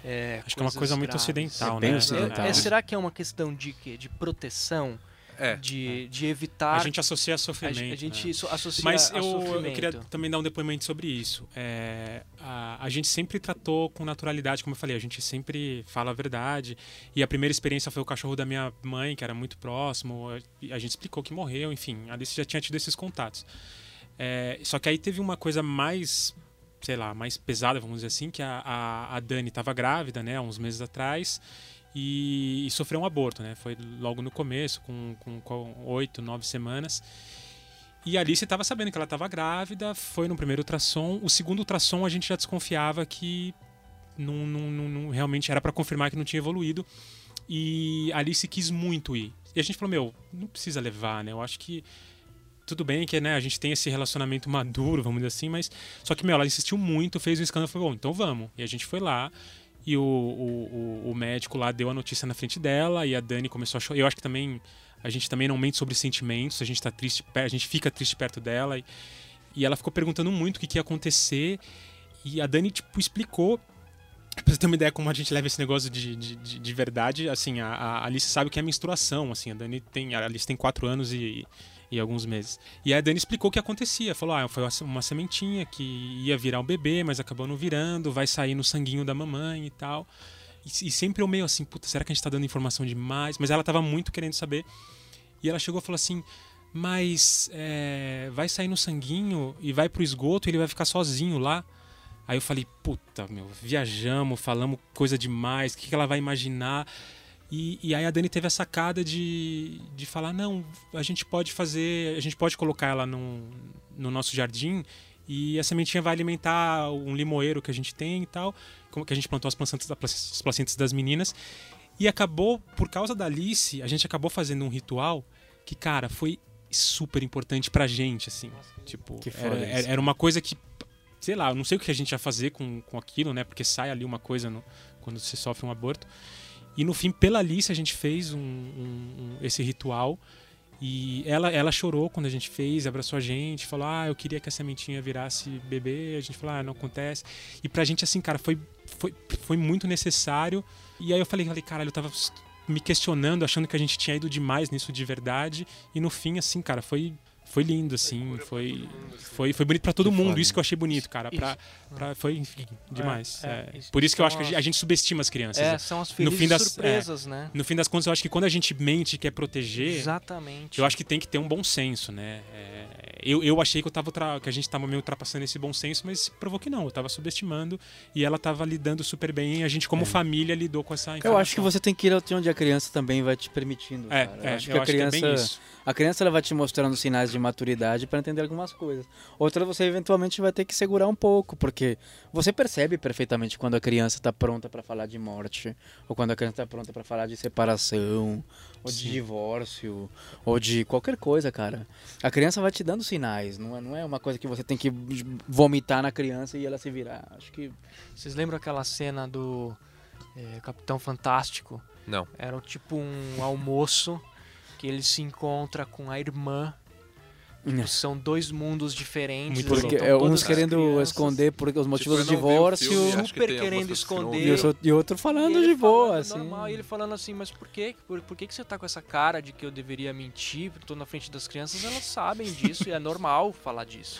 é, Acho que é uma coisa muito graves. ocidental, É bem né? ocidental. É, É, será que é uma questão de quê? De proteção? É. de, de evitar. A gente associa a a sofrimento. a gente né? so- associa Mas a eu, eu queria também dar um depoimento sobre isso. É, a, a gente sempre tratou com naturalidade, como eu falei, a gente sempre fala a verdade. E a primeira experiência foi o cachorro da minha mãe, que era muito próximo. e A gente explicou que morreu, enfim. A Alice já tinha tido esses contatos. É, só que aí teve uma coisa mais, sei lá, mais pesada, vamos dizer assim, que a, a, a Dani estava grávida, né, há uns meses atrás. E, e sofreu um aborto, né? Foi logo no começo, com, oito, nove semanas. E a Alice estava sabendo que ela estava grávida, foi no primeiro ultrassom. O segundo ultrassom a gente já desconfiava que não, não, não- realmente era para confirmar que não tinha evoluído. E a Alice quis muito ir. E a gente falou: Meu, não precisa levar, né? Eu acho que. Tudo bem que né, a gente tem esse relacionamento maduro, vamos dizer assim, mas. Só que, meu, ela insistiu muito, fez um escândalo falou: Bom, então vamos. E a gente foi lá. E o, o, o- médico lá deu a notícia na frente dela e a Dani começou a chorar. Eu acho que também a gente também não mente sobre sentimentos, a gente tá triste, a gente fica triste perto dela e, e ela ficou perguntando muito o que, que ia acontecer e a Dani tipo explicou pra você ter uma ideia como a gente leva esse negócio de, de, de- de verdade, assim, a, a Alice sabe o que é menstruação, assim, a Dani tem, a Alice tem quatro anos e, e alguns meses. E a Dani explicou o que acontecia, falou, ah, foi uma se- uma sementinha que ia virar um bebê, mas acabou não virando, vai sair no sanguinho da mamãe e tal. E, e sempre eu meio assim, puta, será que a gente tá dando informação demais? Mas ela tava muito querendo saber. E ela chegou e falou assim, mas é, vai sair no sanguinho e vai pro esgoto e ele vai ficar sozinho lá. Aí eu falei, puta, meu, viajamos, falamos coisa demais, o que, que ela vai imaginar? E, e aí a Dani teve a sacada de, de falar, não, a gente pode fazer, a gente pode colocar ela no, no nosso jardim e a sementinha vai alimentar um limoeiro que a gente tem e tal, como que a gente plantou as placentas, as placentas das meninas. E acabou, por causa da Alice, a gente acabou fazendo um ritual que, cara, foi super importante pra gente, assim. Tipo, Que era, era- uma coisa que, sei lá, eu não sei o que a gente ia fazer com, com aquilo, né? Porque sai ali uma coisa no- quando se sofre um aborto. E no fim, pela Alice, a gente fez um- um- esse ritual. E ela, ela chorou quando a gente fez, abraçou a gente, falou: Ah, eu queria que a sementinha virasse bebê. A gente falou: Ah, não acontece. E pra gente, assim, cara, foi, foi, foi muito necessário. E aí eu falei: falei Caralho, eu tava me questionando, achando que a gente tinha ido demais nisso de verdade. E no fim, assim, cara, foi. Foi lindo, assim, foi, foi, foi bonito pra todo mundo, foda. isso que eu achei bonito, cara. Pra, Isso. pra- foi, enfim, demais. é, é. isso Por isso que eu acho que a gente- a gente subestima as crianças. É, né? são as No fim das- surpresas, né? No fim das contas, eu acho que quando a gente mente e quer proteger, Exatamente. eu acho que tem que ter um bom senso, né? É, eu, eu achei que, eu tava que a gente tava meio ultrapassando esse bom senso, mas provou que não. Eu tava subestimando e ela tava lidando super bem. E a gente, como família, lidou com essa Eu informação. acho que você tem que ir até onde a criança também vai te permitindo. É, cara. é, eu acho eu que a acho que é criança, bem isso. a criança ela vai te mostrando sinais de maturidade para entender algumas coisas. Outras você eventualmente vai ter que segurar um pouco, porque você percebe perfeitamente quando a criança está pronta para falar de morte, ou quando a criança está pronta para falar de separação, ou de Sim. divórcio, ou de qualquer coisa, cara. A criança vai te dando sinais, não é, não é uma coisa que você tem que vomitar na criança e ela se virar. Acho que Vocês lembram aquela cena do é, Capitão Fantástico? Não. Era tipo um almoço que ele se encontra com a irmã. Tipo, são dois mundos diferentes. Muito porque é, uns querendo crianças esconder por os motivos eu do divórcio. filme, que super querendo que não esconder. E, o- e outro falando E de boa, assim. Normal, e ele falando assim, mas por quê? Por, por que, que você tá com essa cara de que eu deveria mentir? Tô na frente das crianças, elas sabem disso e é normal falar disso.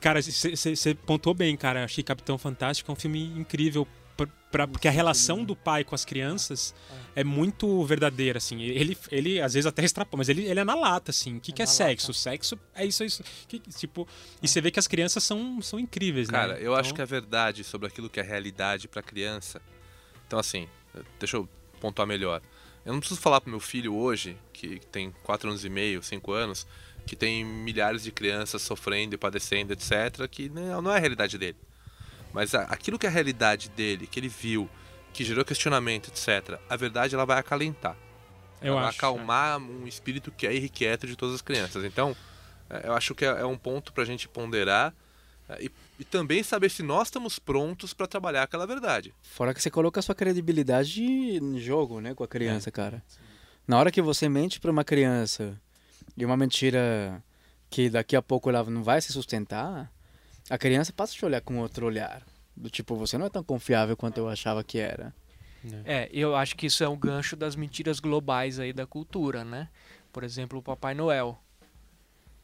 Cara, você pontuou bem, cara. Achei Capitão Fantástico é um filme incrível. Pra- pra- porque a relação do pai com as crianças é muito verdadeira, assim. Ele, ele às vezes até extrapola, mas ele, ele é na lata, assim. O que, É que é sexo? lata. Sexo é isso, é isso. Que- tipo, e você vê que as crianças são, são incríveis, Cara, né? eu acho Então, que a verdade sobre aquilo que é realidade pra criança. Então, assim, deixa eu pontuar melhor. Eu não preciso falar pro meu filho hoje, que tem 4 anos e meio, 5 anos, que tem milhares de crianças sofrendo e padecendo, etc., que não, não é a realidade dele. Mas a- aquilo que é a realidade dele, que ele viu, que gerou questionamento, etc., a verdade ela vai acalentar. eu ela vai acho, acalmar um espírito que é irrequieto de todas as crianças. Então, é, eu acho que é é um ponto pra gente ponderar é, e, e também saber se nós estamos prontos pra trabalhar aquela verdade. Fora que você coloca a sua credibilidade em jogo, né, com a criança, cara. Na hora que você mente pra uma criança e uma mentira que daqui a pouco ela não vai se sustentar, a criança passa a te olhar com outro olhar. Do tipo, você não é tão confiável quanto eu achava que era. É, eu acho que isso é um gancho das mentiras globais aí da cultura, né? por exemplo, o Papai Noel,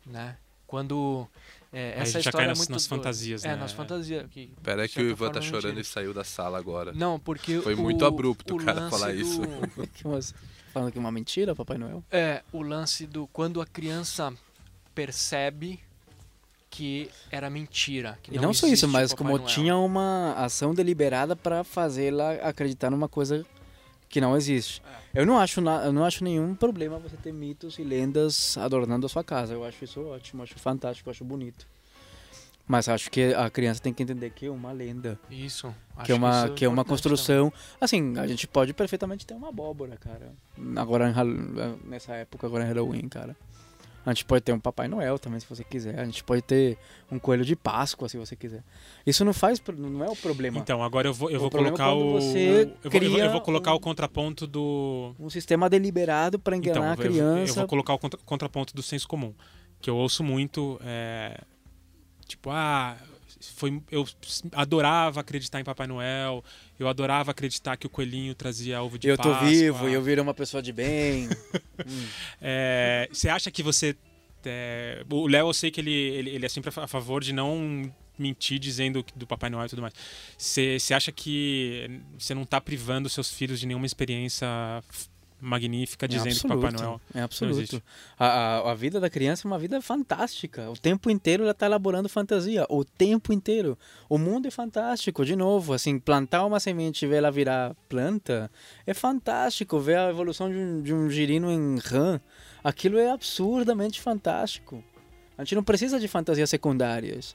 né? Quando é, Aí a essa gente já história cai é nas, muito nas fantasias, É, né? nas fantasias. Que, Pera aí de que o Ivan tá forma, chorando mentira. e saiu da sala agora. Não, porque Foi o- muito abrupto, o cara, falar isso. do- você- Falando que é uma mentira, Papai Noel? É, o lance do quando a criança percebe que era mentira. Que E não só isso, mas Papai como Noel. tinha uma ação deliberada para fazê-la acreditar numa coisa que não existe. É. Eu não acho na- eu não acho nenhum problema você ter mitos e lendas adornando a sua casa. Eu acho isso ótimo, acho fantástico, acho bonito. Mas acho que a criança tem que entender que é uma lenda, Isso. que é uma isso que é uma construção. Assim, a gente pode perfeitamente ter uma abóbora, cara. Agora nessa época agora em Halloween, cara. A gente pode ter um Papai Noel também, se você quiser. A gente pode ter um coelho de Páscoa, se você quiser. Isso não faz, não é o problema. Então, agora eu vou, eu O vou é colocar o. você eu, vou, eu vou- cria eu vou colocar um- o contraponto do. Um sistema deliberado para Então, enganar eu- a eu, criança. vou colocar o contra- contraponto do senso comum. Que eu ouço muito. é, tipo, ah. Foi, eu adorava acreditar em Papai Noel, eu adorava acreditar que o coelhinho trazia ovo de eu tô Páscoa. vivo e eu virei uma pessoa de bem. É, você acha que você. é, o Léo, eu sei que ele, ele, ele é sempre a favor de não mentir dizendo do Papai Noel e tudo mais. Você acha que você não tá privando seus filhos de nenhuma experiência magnífica dizendo que Papai Noel. É absoluto. A, a, a vida da criança é uma vida fantástica. O tempo inteiro ela está elaborando fantasia. O tempo inteiro. O mundo é fantástico. De novo, assim, plantar uma semente e ver ela virar planta é fantástico. Ver a evolução de um, de um girino em rã. Aquilo é absurdamente fantástico. A gente não precisa de fantasias secundárias.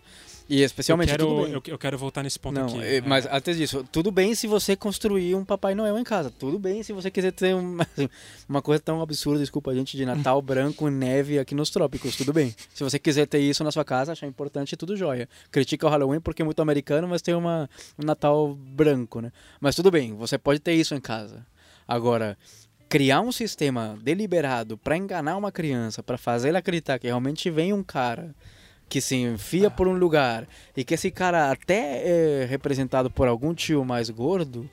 E especialmente eu, quero, eu, eu quero voltar nesse ponto Não, aqui. é, É, mas antes disso, tudo bem se você construir um Papai Noel em casa. Tudo bem se você quiser ter uma, uma coisa tão absurda, desculpa a gente, de Natal branco, neve aqui nos trópicos. Tudo bem. Se você quiser ter isso na sua casa, achar importante, tudo jóia. Critica o Halloween porque é muito americano, mas tem uma, um Natal branco, né? Mas tudo bem, você pode ter isso em casa. Agora, criar um sistema deliberado para enganar uma criança, para fazer ela acreditar que realmente vem um cara que se enfia por um lugar e que esse cara até é representado por algum tio mais gordo,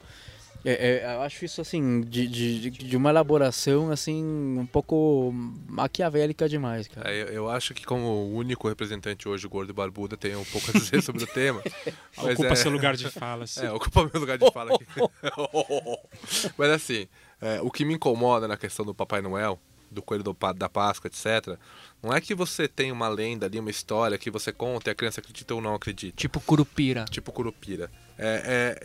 é- é, eu acho isso assim de, de, de uma elaboração assim um pouco maquiavélica demais, cara. É, eu, eu acho que como o único representante hoje, Gordo e Barbuda, tem um pouco a dizer sobre o tema. mas ocupa é- seu lugar de fala. assim. É, ocupa meu lugar de fala aqui. Mas assim, é, o que me incomoda na questão do Papai Noel, do Coelho do da Páscoa, etc., não é que você tem uma lenda ali, uma história que você conta e a criança acredita ou não acredita. Tipo Curupira. Tipo Curupira. É,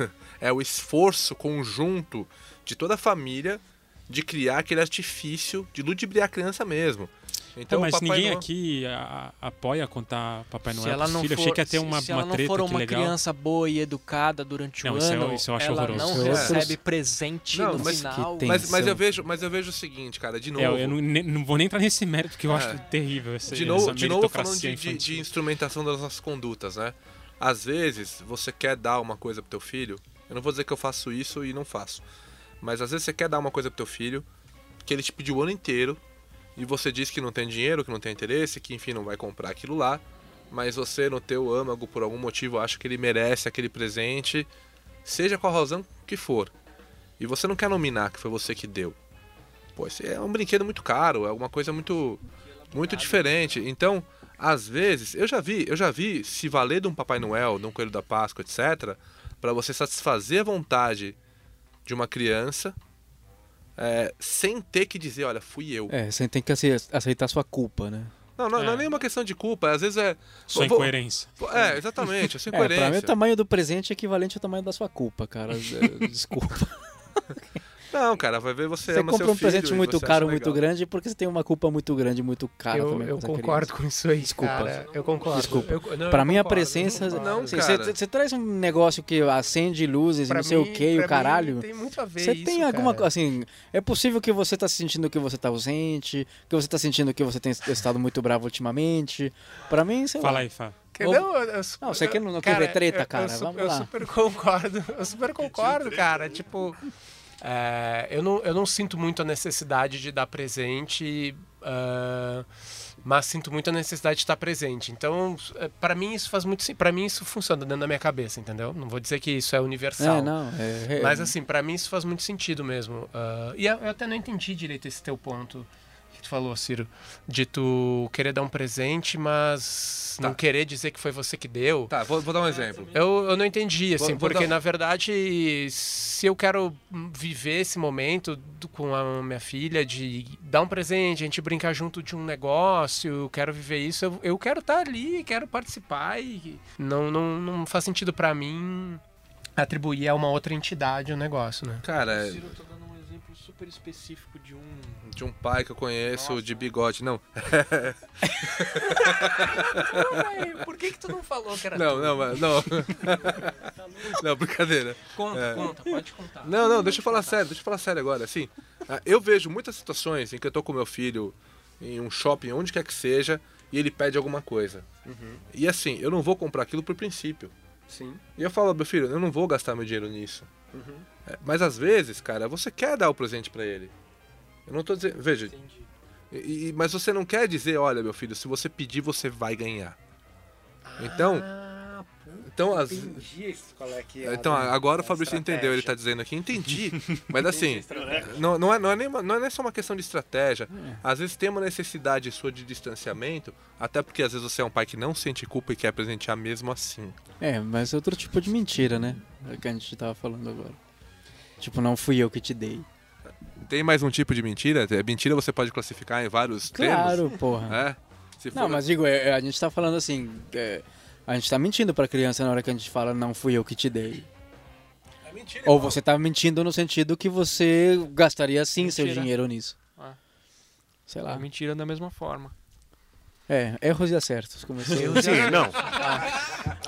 é, é, o esforço conjunto de toda a família de criar aquele artifício de ludibriar a criança mesmo. Então, mas ninguém Noel- aqui a- a- apoia contar Papai Noel se não filhos. for, Achei que ia ter se- uma, se uma ela não for uma legal. criança boa e educada durante Não, o isso eu- ano, isso eu acho ela horroroso. não recebe presente Não, no mas final. Mas, mas, eu vejo, mas eu vejo o seguinte, cara, de novo. É, eu não, ne- não vou nem entrar nesse mérito, que eu É. acho terrível essa, de novo, essa de novo falando de, de- de instrumentação das nossas condutas, né? Às vezes você quer dar uma coisa pro teu filho. Eu não vou dizer que eu faço isso e não faço. Mas às vezes você quer dar uma coisa pro teu filho que ele te pediu o ano inteiro e você diz que não tem dinheiro, que não tem interesse, que enfim não vai comprar aquilo lá. Mas você no teu âmago por algum motivo acha que ele merece aquele presente, seja qual razão que for. E você não quer nominar que foi você que deu. Pô, é um brinquedo muito caro, é alguma coisa muito muito diferente. Então, às vezes, eu já vi, eu já vi se valer de um Papai Noel, de um Coelho da Páscoa, etc, para você satisfazer a vontade de uma criança, é, sem ter que dizer, olha, fui eu. É, você tem que ace- aceitar sua culpa, né? Não, não, não é É. nenhuma questão de culpa, às vezes é. Sua vou- incoerência. É, exatamente, a sua É, pra mim o incoerência. tamanho do presente é equivalente ao tamanho da sua culpa, cara. É, Desculpa. Não, cara, vai ver você, Você ama compra seu um presente filho e muito você caro, muito grande, porque você tem uma culpa muito grande, muito cara eu também. eu com essa concordo com isso aí, Desculpa. cara. Eu concordo. Desculpa. Eu, não, Pra eu mim, a concordo, eu presença. Não, Assim, cara. Você traz um negócio que acende luzes e Pra não sei mim- o que, e o caralho. mim Tem muito a ver Você isso, tem alguma coisa assim. É possível que você tá sentindo que você tá ausente, que você tá sentindo que você tem estado muito bravo ultimamente. Pra mim, sei Fala lá. aí, Fá. Que- Ou- Não, eu, eu, Não, você quer- não quer cara, ver treta, eu- cara? Eu, su- Vamos eu lá. super concordo. Eu super concordo, cara. Tipo, é, eu, não, eu não sinto muito a necessidade de dar presente, ah, mas sinto muito a necessidade de estar presente. Então, é, pra mim isso faz muito Pra mim isso funciona dentro da minha cabeça, entendeu? Não vou dizer que isso é universal. É, não. É, é- Mas assim, pra mim isso faz muito sentido mesmo. Ah, e eu, eu até não entendi direito esse teu ponto. Falou, Ciro, de tu querer dar um presente, mas não Tá. querer dizer que foi você que deu. Tá, vou, vou dar um exemplo. Eu, eu não entendi, assim, Vou- vou porque dar- na verdade, se eu quero viver esse momento com a minha filha, de dar um presente, a gente brincar junto de um negócio, eu quero viver isso, eu, eu quero estar ali, quero participar e não, não, não faz sentido pra mim atribuir a uma outra entidade o negócio, né? Cara, Ciro, eu tô dando super específico de um. de um pai que eu conheço de bigode. Não, Por que, que tu não falou que era não, não, mas- não. Não, brincadeira. Conta, É. conta, pode contar. Não, não, deixa eu falar sério, deixa eu falar sério agora. Assim, ah, eu vejo muitas situações em que eu tô com meu filho em um shopping, onde quer que seja, e ele pede alguma coisa. E assim, eu não vou comprar aquilo por princípio. Sim. E eu falo, meu filho, eu não vou gastar meu dinheiro nisso. É, mas às vezes, cara, você quer dar o presente pra ele. Eu não tô dizendo. Veja, e- e- mas você não quer dizer, olha, meu filho, se você pedir, você vai ganhar. Então, então, as, Entendi qual é que é. então agora o Fabrício entendeu, ele tá dizendo aqui, entendi. Mas assim, não, não, é, não, é nem, uma- não é nem só uma questão de estratégia. Às vezes tem uma necessidade sua de distanciamento, até porque às vezes você é um pai que não sente culpa e quer presentear mesmo assim. É, mas é outro tipo de mentira, né? É que a gente tava falando agora. Tipo, não fui eu que te dei. Tem mais um tipo de mentira? É, Mentira você pode classificar em vários Claro, porra. termos. É? Se Não, for- mas digo, é, a gente tá falando assim. é, a gente tá mentindo pra criança na hora que a gente fala não fui eu que te dei. É mentira, Ou você tá mentindo no sentido que você gastaria sim seu Mentira. dinheiro nisso. Ah. Sei É lá. mentira da mesma forma. É, erros e acertos. Comecei. Sim, não.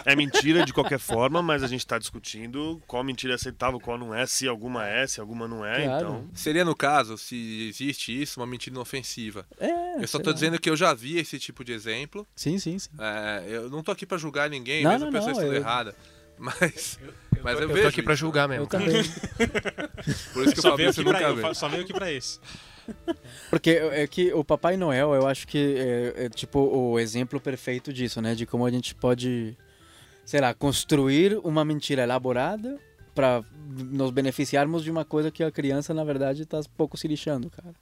É mentira de qualquer forma, mas a gente tá discutindo qual mentira é aceitável, qual não é, se alguma é, se alguma não é, Claro. então. Seria, no caso, se existe isso, uma mentira inofensiva. É, Eu só lá. dizendo que eu já vi esse tipo de exemplo. Sim, sim, sim. É, eu não tô aqui pra julgar ninguém, Não, mesmo não, a pessoa não, estando eu- errada. Mas, mas eu, Eu vejo tô aqui pra isso. julgar mesmo. Eu também. Por isso que o Só veio, Fabrício aqui pra, nunca eu vê. fa- só veio aqui pra esse. Porque é que o Papai Noel, eu acho que é, é, tipo o exemplo perfeito disso, né? De como a gente pode, sei lá, construir uma mentira elaborada pra nos beneficiarmos de uma coisa que a criança, na verdade, tá pouco se lixando, cara.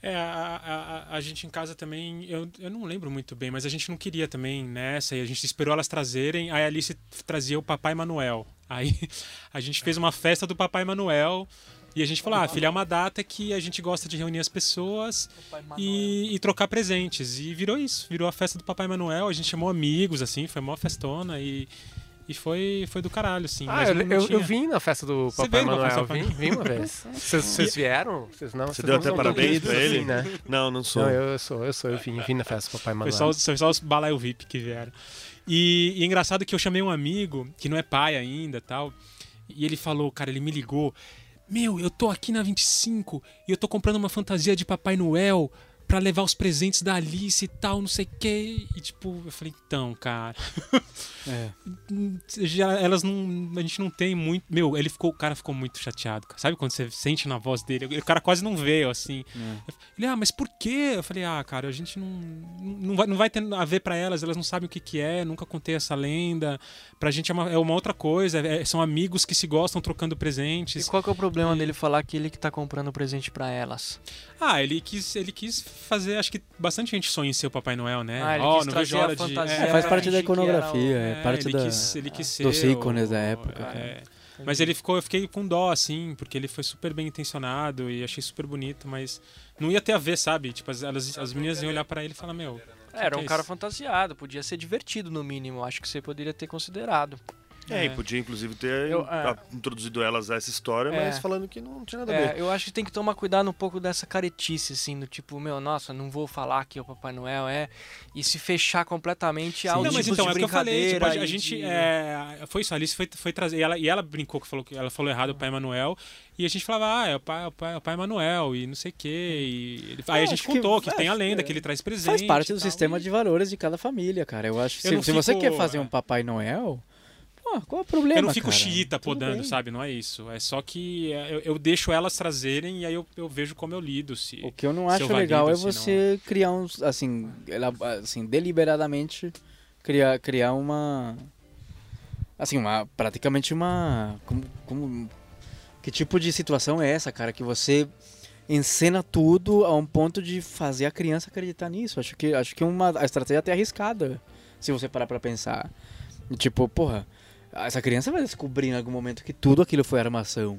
É, a, a, a- a gente em casa também, eu, eu não lembro muito bem, mas a gente não queria também nessa, e a gente esperou elas trazerem, aí a Alice trazia o Papai Manuel. Aí a gente fez uma festa do Papai Manuel, e a gente falou, ah, filha, é uma data que a gente gosta de reunir as pessoas e, e trocar presentes. E virou isso, virou a festa do Papai Manuel, a gente chamou amigos, assim, foi uma festona e, e foi, foi do caralho, assim. Ah, eu, eu, eu vim na festa do Você Papai Manuel, vim, vim uma vez. Vocês vocês vieram? Vocês não? Você vocês deu não até parabéns pra queridos ele? assim, né? Não, não sou. Não, eu, sou, eu sou, eu vim, vim na festa do Papai Foi Manuel. só, os- foi só os balaio VIP que vieram. E, e é engraçado que eu chamei um amigo, que não é pai ainda tal, e ele falou, cara, ele me ligou. Meu, eu tô aqui na 25 e eu tô comprando uma fantasia de Papai Noel pra levar os presentes da Alice e tal, não sei o quê. E tipo, eu falei, então, cara. É. já, elas não. A gente não tem muito. Meu, ele ficou. O cara ficou muito chateado. Sabe quando você sente na voz dele? O cara quase não veio, assim. Ele, ah, mas por quê? Eu falei, ah, cara, a gente não. Não vai, não vai ter a ver pra elas, elas não sabem o que, que é, nunca contei essa lenda. Pra gente é uma, é uma outra coisa, é- são amigos que se gostam trocando E presentes. qual que é o problema dele falar que ele que tá comprando presente pra elas? Ah, ele quis, ele quis fazer, acho que bastante gente sonha em ser o Papai Noel, né? Ah, ele quis não vejo hora de. fantasia É, faz parte da era o- iconografia, é, parte ele da, quis, ele quis ser dos o- ícones da época. é. Mas ele ficou, eu fiquei com dó, assim, porque ele foi super bem intencionado e achei super bonito, mas não ia ter a ver, sabe? Tipo, as, elas, as meninas iam olhar pra ele e falar, meu. Era um é cara fantasiado, podia ser divertido no mínimo. Acho que você poderia ter considerado. É, e É. podia inclusive ter Eu- é. introduzido elas a essa história, É. mas falando que não tinha nada a ver. É, eu acho que tem que tomar cuidado um pouco dessa caretice, assim, do tipo, meu, nossa, não vou falar que é o Papai Noel é, e se fechar completamente aos Não, mas tipos então, de é o que eu falei. Tipo, brincadeira a gente. de- é, foi isso, a Alice foi, foi trazer. E ela, e ela brincou que falou que ela falou errado o Pai Manuel. E a gente falava, ah, é o Pai, é o pai, é o pai Manuel, e não sei o quê. E ele- aí a gente acho que contou que, faz- tem a lenda, é, que ele traz presente. Faz parte do tal, sistema e- de valores de cada família, cara. Eu acho que Eu se, se você fico- quer fazer é. um Papai Noel, qual é o problema? Eu não fico cara? xiita podando, sabe? Não é isso. É só que é, eu, eu deixo elas trazerem e aí eu, eu vejo como eu lido. Se... O que eu não acho eu valido, legal é você criar uns, assim, ela- assim, deliberadamente criar, criar uma, assim, uma, praticamente uma, como, como, que tipo de situação é essa, cara, que você encena tudo a um ponto de fazer a criança acreditar nisso. Acho que, acho que é uma a estratégia até arriscada, se você parar pra pensar. Tipo, porra, essa criança vai descobrir em algum momento que tudo aquilo foi armação.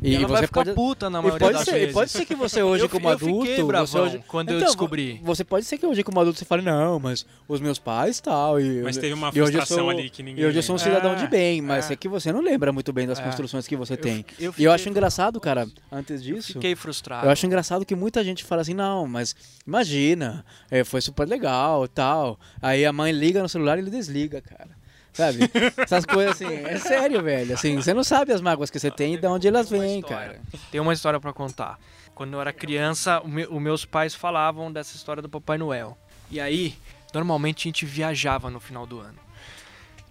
E, ela vai ficar puta na e maioria pode das ser, vezes. e pode ser que você hoje Eu como eu adulto, fiquei você bravão hoje quando eu Então, descobri. Você pode ser que hoje como adulto você fale não, mas os meus pais tal e Mas teve uma e hoje eu frustração sou- ali que ninguém E hoje eu sou um cidadão É, de bem, mas é. é. que você não lembra muito bem das É. construções que você tem. fi- eu e eu acho engraçado, cara, antes disso, Fiquei frustrado. eu acho engraçado que muita gente fala assim, não, mas imagina, é, foi super legal tal. Aí a mãe liga no celular e ele desliga, cara. Sabe? Essas coisas assim, é sério, velho. Assim, você não sabe as mágoas que você tem e de onde elas vêm, história. cara. Tem uma história pra contar. Quando eu era criança, o me- os meus pais falavam dessa história do Papai Noel. E aí, normalmente a gente viajava no final do ano.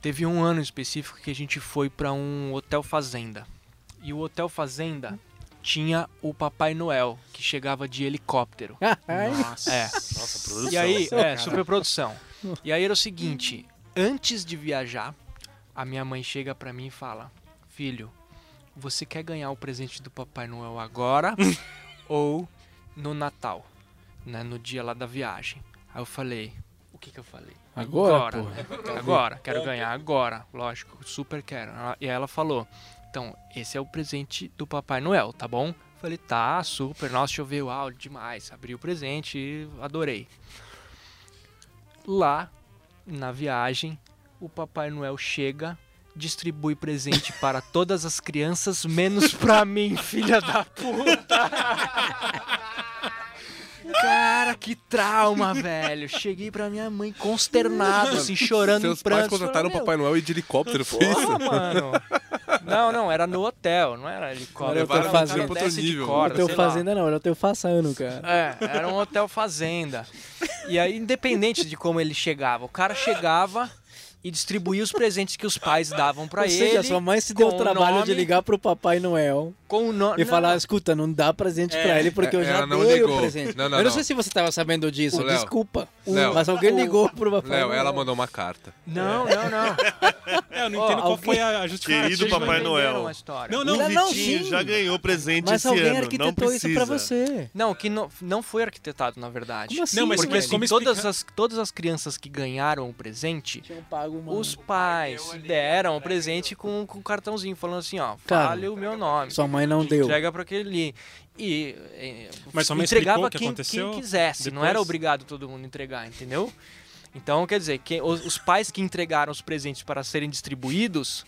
Teve um ano específico que a gente foi pra um hotel fazenda. E o hotel fazenda tinha o Papai Noel, que chegava de helicóptero. Nossa. É. Nossa, produção. E aí, é, cara. superprodução. E aí era o seguinte, antes de viajar, a minha mãe chega pra mim e fala: "Filho, você quer ganhar o presente do Papai Noel agora ou no Natal, né, no dia lá da viagem?" Aí eu falei: "O que que eu falei?" Agora, Agora, agora, quero ganhar agora, lógico, super quero. E aí ela falou: "Então, esse é o presente do Papai Noel, tá bom?" Falei: "Tá, super. Nossa, deixa eu ver o áudio demais." Abri o presente e adorei. Lá, na viagem, o Papai Noel chega, distribui presente para todas as crianças, menos pra mim, filha da puta. Cara, que trauma, velho. Cheguei pra minha mãe consternado, assim, chorando Seus em prantos. pais contrataram o Falei, Papai Noel e de helicóptero, foi "Meu, isso? Mano. Não, não, era no hotel, não era helicóptero. Era hotel Era um fazenda. Pra outro nível. corda, o lá. fazenda não, era o teu façano, cara. É, era um hotel fazenda. E aí, independente de como ele chegava, o cara chegava e distribuía os presentes que os pais davam pra Ou ele. seja, sua mãe se deu o trabalho nome- de ligar pro Papai Noel com o nome e falar, escuta, não dá presente pra ele porque eu é, já não dei ligou. o presente. Não, não, eu não, não. sei se você tava sabendo disso, O Léo. desculpa. Léo. Mas alguém ligou pro Papai Léo, Noel. ela mandou uma carta. Não, não, não. É, eu não entendo qual alguém- foi a justificativa. Querido Papai Noel. a história. Não, não, Não, o Vitinho já ganhou presente Mas esse alguém ano. Não arquitetou isso pra precisa. você. Não, que não, não foi arquitetado, na verdade. Como assim? Não, mas- Porque mas assim, como todas, as, todas as crianças que ganharam o presente, Tinham pago uma... os pais deram o presente com, com um cartãozinho, falando assim, ó, Cara, fale o meu nome. Sua mãe não deu. Entrega para aquele. E eh, Mas sua mãe entregava que quem, quem quisesse, não depois? era obrigado todo mundo entregar, entendeu? Então, quer dizer, que os, os pais que entregaram os presentes para serem distribuídos,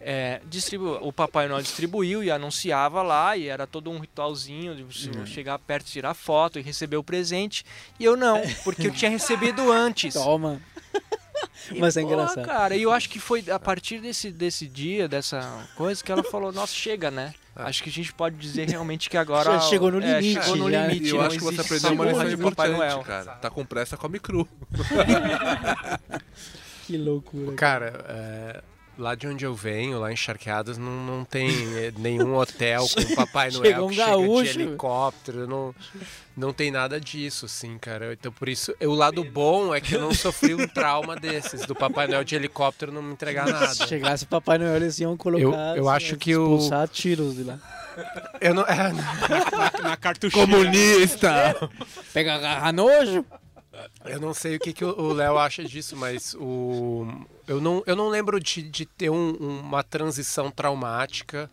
é, distribu o Papai Noel distribuiu e anunciava lá, e era todo um ritualzinho de você Uhum. chegar perto, tirar foto e receber o presente. E eu não, porque eu tinha recebido antes. Toma. Mas é engraçado. cara, e eu acho que foi a partir desse, desse dia, dessa coisa, que ela falou, nossa, chega, né? Acho que a gente pode dizer realmente que agora... Já chegou no é, limite, chegou no já. limite, E eu acho que você aprendeu uma lição de Papai importante, Noel. cara. Tá com pressa, come cru. Que loucura. Cara, é, lá de onde eu venho, lá em Charqueadas, não, não tem é, nenhum hotel com Papai Noel um que chega gaúcho. de helicóptero, não, não tem nada disso, assim, cara. Então, por isso, o lado bom é que eu não sofri um trauma desses, do Papai Noel de helicóptero não me entregar nada. Se chegasse o Papai Noel, eles iam colocar... Eu- eu assim, acho que o- Expulsar tiros de lá. Eu não, é, Na cartucheira. Comunista! Pega garra nojo. Eu não sei o que, que o Léo acha disso, mas o, eu, não, eu não lembro de, de ter um- uma transição traumática.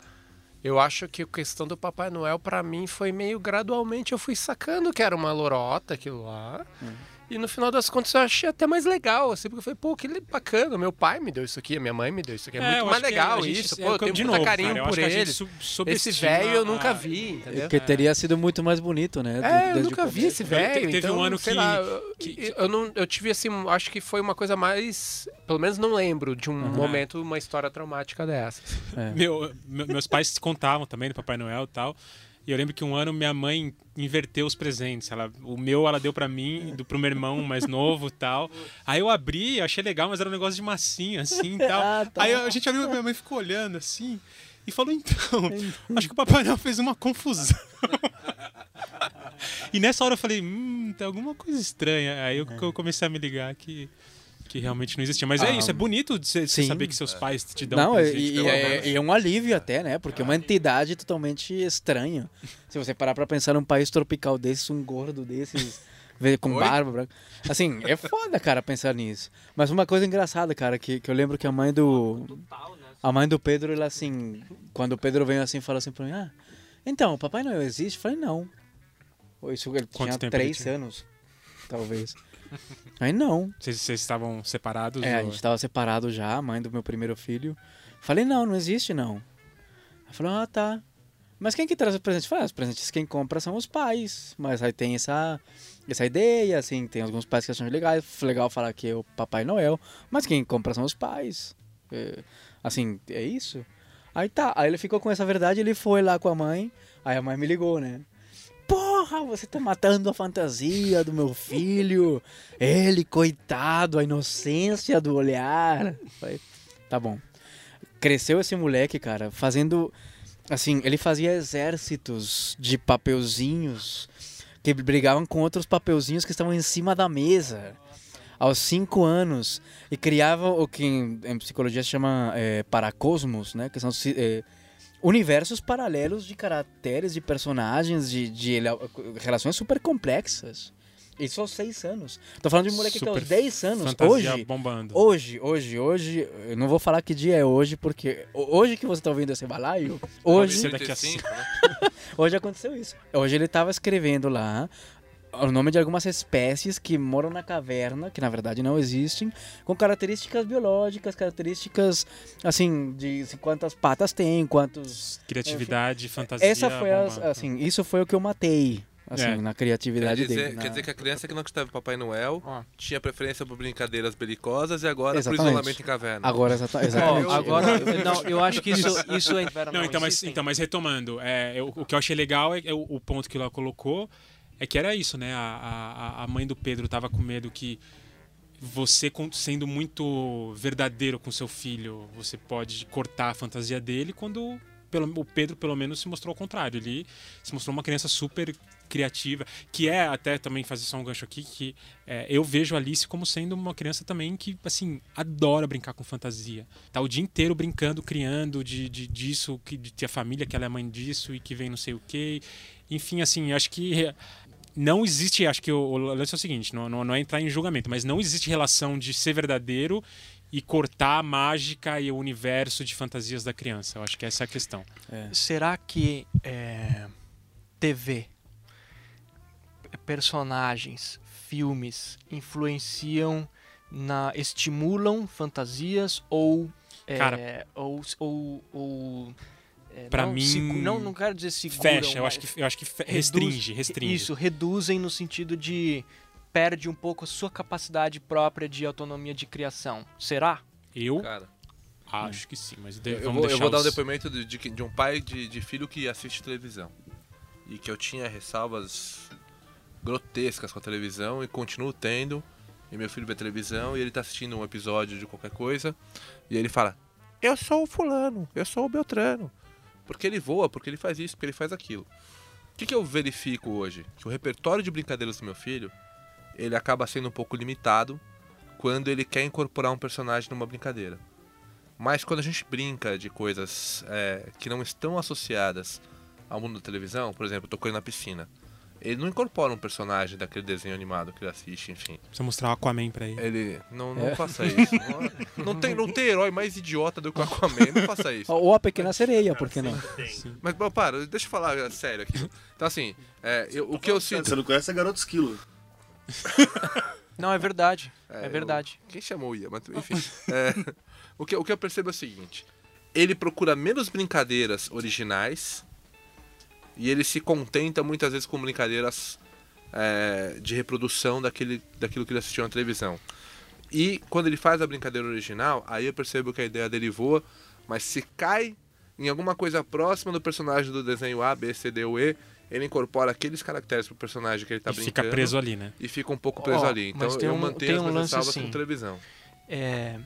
Eu acho que a questão do Papai Noel, pra mim, foi meio gradualmente. Eu fui sacando que era uma lorota aquilo lá. E no final das contas eu achei até mais legal, assim, porque eu falei, pô, que bacana, meu pai me deu isso aqui, a minha mãe me deu isso aqui. É, eu muito mais legal gente- isso, é, pô, eu tenho de muito novo, carinho cara, por sub- Esse velho eu nunca vi, entendeu? Porque teria sido muito mais bonito, né? É, eu nunca vi esse velho. teve então, um ano que- lá, eu- que- eu não, eu tive assim, acho que foi uma coisa mais, pelo menos não lembro de um momento, uma história traumática dessa. É. Meu, me- meus pais contavam também do Papai Noel e tal. E eu lembro que um ano minha mãe inverteu os presentes. Ela, o meu ela deu pra mim, do pro meu irmão mais novo e tal. Aí eu abri, achei legal, mas era um negócio de massinha, assim e tal. Ah, tá. Aí a gente abriu, minha mãe ficou olhando assim e falou: então, acho que o Papai Noel fez uma confusão. e nessa hora eu falei: hum, tem alguma coisa estranha. Aí eu, eu comecei a me ligar que. Que realmente não existia. Mas é Ah, isso, é bonito de você saber que seus pais te dão Não, um e, presente, e pelo é, e é um alívio até, né? Porque é uma entidade totalmente estranha. Se você parar pra pensar num país tropical desses, um gordo desses, com Oi? barba branca. Assim, é foda, cara, pensar nisso. Mas uma coisa engraçada, cara, que, que eu lembro que a mãe do. A mãe do Pedro, ela assim. Quando o Pedro veio assim, fala assim pra mim: Ah, então, o Papai Noel existe? Eu falei: Não. Isso ele Quanto tinha tempo ele três tinha? anos, talvez. Aí não. Vocês, estavam separados? É, a ou- gente tava separado já, a mãe do meu primeiro filho. Falei, não, não existe não. Ela falou, ah, tá. Mas quem que traz o presente? Falei, ah, os presentes quem compra são os pais. Mas aí tem essa, essa ideia, assim, tem alguns pais que acham legais, legal falar que é o Papai Noel. Mas quem compra são os pais. É, assim, é isso. Aí tá, aí ele ficou com essa verdade, ele foi lá com a mãe. Aí a mãe me ligou, né? Porra, você tá matando a fantasia do meu filho. Ele, coitado, a inocência do olhar. Tá bom. Cresceu esse moleque, cara, fazendo. Assim, ele fazia exércitos de papeuzinhos que brigavam com outros papeuzinhos que estavam em cima da mesa. Aos cinco anos. E criava o que em, em psicologia se chama é, paracosmos, né? Que são é, universos paralelos de caracteres, de personagens, de, de relações super complexas. Isso aos seis anos. Tô falando de um moleque que Super aos 10 anos, hoje, bombando. hoje, hoje, hoje, eu não vou falar que dia é hoje, porque ho- hoje que você tá ouvindo esse balaio, hoje, ser daqui a 35, né? hoje aconteceu isso. Hoje ele tava escrevendo lá o nome de algumas espécies que moram na caverna, que na verdade não existem, com características biológicas, características, assim, de se quantas patas tem, quantos... Criatividade, fantasia. Essa foi, as, assim, isso foi o que eu matei, assim, É. na Quer criatividade dizer, dele. quer na- dizer que a criança que não acreditava em Papai Noel Ó. tinha preferência por brincadeiras belicosas e agora por Exatamente. isolamento em caverna. Agora, exata- exatamente. agora, não, eu acho que isso, isso é Não, então, mas, então, mas retomando, é, eu- o que eu achei legal é, é o, o ponto que ela colocou é que era isso, né? A, a, a mãe do Pedro tava com medo que você, sendo muito verdadeiro com seu filho, você pode cortar a fantasia dele quando pelo, o Pedro, pelo menos, se mostrou ao contrário. Ele se mostrou uma criança super criativa, que é, até também fazer só um gancho aqui, que é, eu vejo a Alice como sendo uma criança também que, assim, adora brincar com fantasia. Tá o dia inteiro brincando, criando de, de disso, que, de ter a família que ela é mãe disso e que vem não sei o quê. Enfim, assim, acho que não existe, acho que o, o lance é o seguinte, não, não, não é entrar em julgamento, mas não existe relação de ser verdadeiro e cortar a mágica e o universo de fantasias da criança. Eu acho que essa é a questão. Será que é, TV, personagens, filmes influenciam na estimulam fantasias ou é, Cara, ou ou, ou é, pra não mim, segu- não não quero dizer seguram, Fecha, eu acho que, eu acho que reduz- restringe, restringe. Isso, reduzem no sentido de perde um pouco a sua capacidade própria de autonomia de criação. Será? Eu Cara, acho que sim, mas de, eu vamos vou, eu vou dar um os- depoimento de, de, de um pai de, de filho que assiste televisão. E que eu tinha ressalvas grotescas com a televisão e continuo tendo. E meu filho vê televisão e ele tá assistindo um episódio de qualquer coisa. E ele fala: Eu sou o fulano, eu sou o Beltrano. Porque ele voa, porque ele faz isso, porque ele faz aquilo. O que, que eu verifico hoje? Que o repertório de brincadeiras do meu filho ele acaba sendo um pouco limitado quando ele quer incorporar um personagem numa brincadeira. Mas quando a gente brinca de coisas é, que não estão associadas ao mundo da televisão, por exemplo, eu tô correndo na piscina, ele não incorpora um personagem daquele desenho animado que ele assiste, enfim. Precisa mostrar o Aquaman pra ele. Ele. Não, não É. faça isso. Não, não tem, não tem herói mais idiota do que o Aquaman, não faça isso. Ou a Pequena Sereia, por que não? Mas, bom, para, deixa eu falar sério aqui. Então, assim, é, eu- o que eu sinto. Você não conhece a Garota Esquilo. Não, é verdade. É, eu- verdade. Quem chamou o Ia? Mas, enfim. é, o, que, o que eu percebo é o seguinte: ele procura menos brincadeiras originais e ele se contenta muitas vezes com brincadeiras é, de reprodução daquele, daquilo que ele assistiu na televisão. E quando ele faz a brincadeira original, aí eu percebo que a ideia dele voa, mas se cai em alguma coisa próxima do personagem do desenho A, B, C, D ou E, ele incorpora aqueles caracteres pro personagem que ele tá e brincando fica preso ali, né? e fica um pouco preso Ó, ali. Então eu um- mantenho as um minhas lance ressalvas assim. com televisão. É,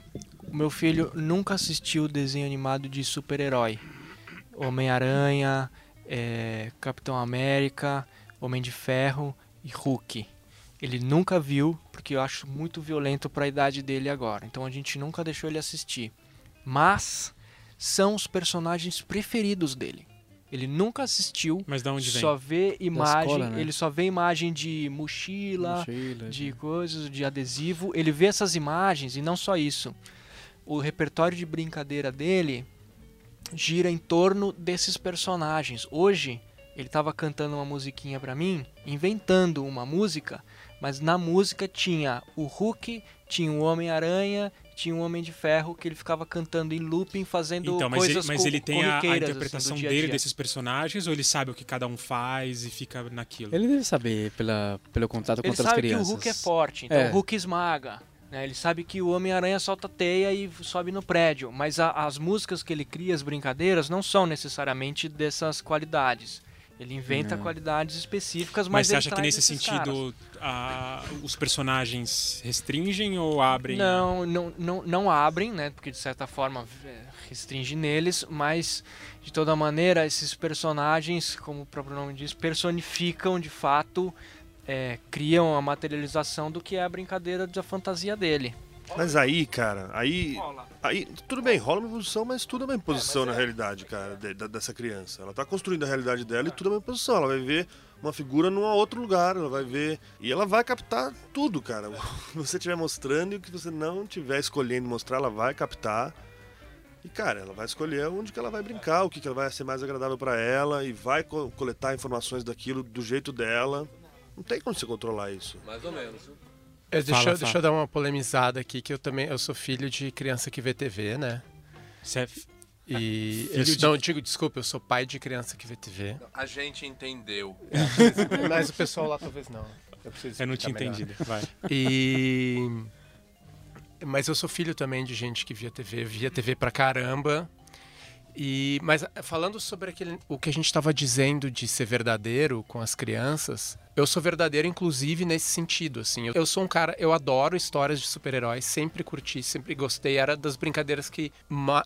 o meu filho nunca assistiu desenho animado de super-herói. Homem-Aranha, é, Capitão América, Homem de Ferro e Hulk. Ele nunca viu, porque eu acho muito violento para a idade dele agora. Então a gente nunca deixou ele assistir. Mas são os personagens preferidos dele. Ele nunca assistiu, Mas da onde vem? só vê imagem, escola, né? ele só vê imagem de mochila, Mochila, de coisas, de adesivo. Ele vê essas imagens e não só isso. O repertório de brincadeira dele gira em torno desses personagens. Hoje ele estava cantando uma musiquinha pra mim, inventando uma música, mas na música tinha o Hulk, tinha o Homem-Aranha, tinha o Homem de Ferro que ele ficava cantando em looping, fazendo Então, mas ele, coisas mas co- ele tem a, a assim, interpretação do dia a dele dia. desses personagens ou ele sabe o que cada um faz e fica naquilo? Ele deve saber pela, pelo contato com Ele outras sabe crianças. que o Hulk é forte, então É. o Hulk esmaga. Né? Ele sabe que o Homem-Aranha solta teia e sobe no prédio. Mas a- as músicas que ele cria, as brincadeiras, não são necessariamente dessas qualidades. Ele inventa Não. qualidades específicas, Mas, mas, você acha que nesse sentido a- os personagens restringem ou abrem? Não, não, não, não abrem, né? Porque de certa forma é, restringe neles, mas de toda maneira esses personagens, como o próprio nome diz, personificam de fato, é, criam a materialização do que é a brincadeira da fantasia dele. Mas aí, cara, aí. Aí, tudo bem, rola uma imposição, mas tudo é uma imposição na realidade, cara, de- dessa criança. Ela tá construindo a realidade dela e tudo é uma imposição. Ela vai ver uma figura num outro lugar, ela vai ver. E ela vai captar tudo, cara. O que você estiver mostrando e o que você não estiver escolhendo mostrar, ela vai captar. E, cara, ela vai escolher onde que ela vai brincar, o que, que vai ser mais agradável pra ela e vai co- coletar informações daquilo do jeito dela. Não tem como você controlar isso. Mais ou menos. É, deixa, Fala, eu- deixa fala. eu dar uma polemizada aqui, que eu também eu sou filho de criança que vê TV, né? Você é f- E. filho eu, de- Não, digo, desculpa, eu sou pai de criança que vê TV. A gente entendeu. Mas o pessoal lá talvez não. Eu, eu não tinha entendido. Vai. E. Mas eu sou filho também de gente que via TV, via TV pra caramba. E, mas falando sobre aquele, o que a gente estava dizendo de ser verdadeiro com as crianças, eu sou verdadeiro inclusive nesse sentido, assim. Eu, eu sou um cara, eu adoro histórias de super-heróis, sempre curti, sempre gostei, era das brincadeiras que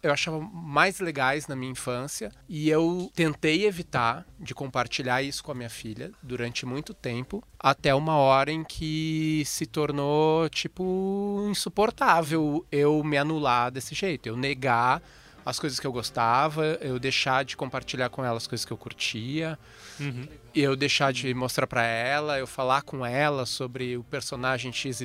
eu achava mais legais na minha infância, e eu tentei evitar de compartilhar isso com a minha filha durante muito tempo, até uma hora em que se tornou tipo insuportável eu me anular desse jeito, eu negar as coisas que eu gostava, eu deixar de compartilhar com ela as coisas que eu curtia, Uhum. Eu deixar de mostrar pra ela, eu falar com ela sobre o personagem XYZ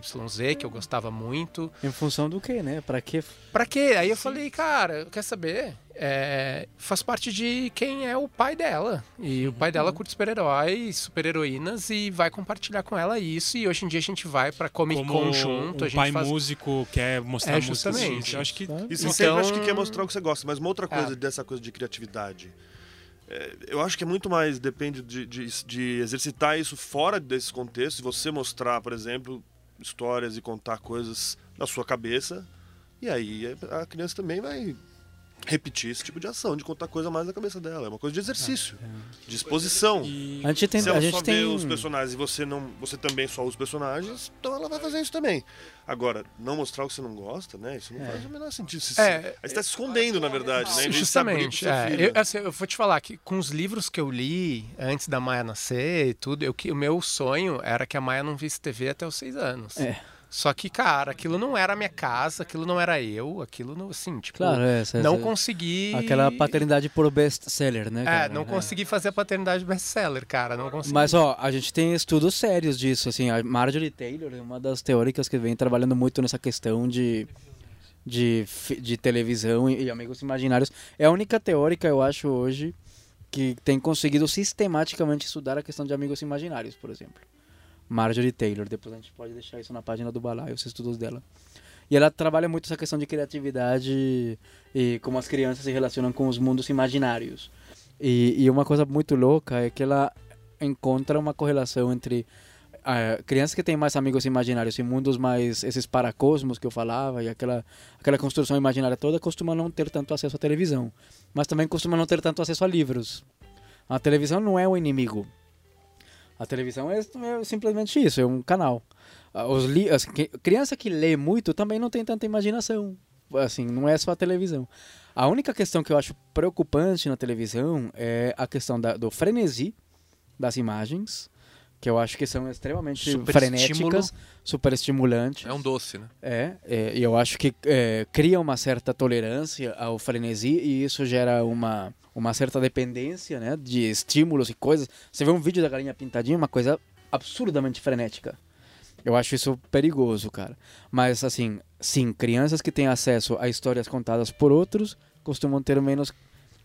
que eu gostava muito. Em função do quê, né? Pra quê? Pra quê? Aí eu falei, cara, quer saber? É, faz parte de quem é o pai dela. E o pai dela curte super-heróis, super-heroínas e vai compartilhar com ela isso. E hoje em dia a gente vai pra Comic Con junto, um a gente pai faz... músico quer mostrar É, música justamente. assim, Eu acho que E você Então- sempre acha que quer mostrar o que você gosta, mas uma outra coisa É. dessa coisa de criatividade. É, eu acho que é muito mais, depende de, de, de exercitar isso fora desses contextos, e você mostrar, por exemplo, histórias e contar coisas na sua cabeça, e aí a criança também vai repetir esse tipo de ação, de contar coisa mais na cabeça dela. É uma coisa de exercício, de exposição. e- A gente tem, Se ela a gente só tem vê os personagens e você não, você também só os personagens, então ela vai fazer isso também. Agora, não mostrar o que você não gosta, né? Isso não faz o menor sentido. Você, É, aí você tá se escondendo, na verdade, né? Justamente. é. eu, assim, eu vou te falar que com os livros que eu li antes da Maia nascer e tudo, eu, que- o meu sonho era que a Maia não visse TV até os seis anos. É. Só que, cara, aquilo não era minha casa, aquilo não era eu, aquilo não, assim, tipo, Claro, é, essa, não essa- consegui. aquela paternidade por best-seller, né? É, cara? não consegui fazer a paternidade best-seller, cara, não consegui. Mas ó, a gente tem estudos sérios disso, assim, a Marjorie Taylor é uma das teóricas que vem trabalhando muito nessa questão de de, de televisão e, e amigos imaginários. É a única teórica, eu acho, hoje que tem conseguido sistematicamente estudar a questão de amigos imaginários, por exemplo. Marjorie Taylor, depois a gente pode deixar isso na página do Balaio, os estudos dela. E ela trabalha muito essa questão de criatividade e como as crianças se relacionam com os mundos imaginários. E, e uma coisa muito louca é que ela encontra uma correlação entre ah, crianças que têm mais amigos imaginários e mundos mais esses paracosmos que eu falava e aquela aquela construção imaginária toda costumam não ter tanto acesso à televisão, mas também costumam não ter tanto acesso a livros. A televisão não é o inimigo. A televisão é, é simplesmente isso, é um canal. Ah, Os li as, que- criança que lê muito também não tem tanta imaginação. Assim, não é só a televisão. A única questão que eu acho preocupante na televisão é a questão da- do frenesi das imagens, que eu acho que são extremamente Super frenéticas, super estimulantes. É um doce, né? É, é, e eu acho que é, cria uma certa tolerância ao frenesi e isso gera uma, uma certa dependência né, de estímulos e coisas. Você vê um vídeo da galinha pintadinha, uma coisa absurdamente frenética. Eu acho isso perigoso, cara. Mas, assim, sim, crianças que têm acesso a histórias contadas por outros costumam ter menos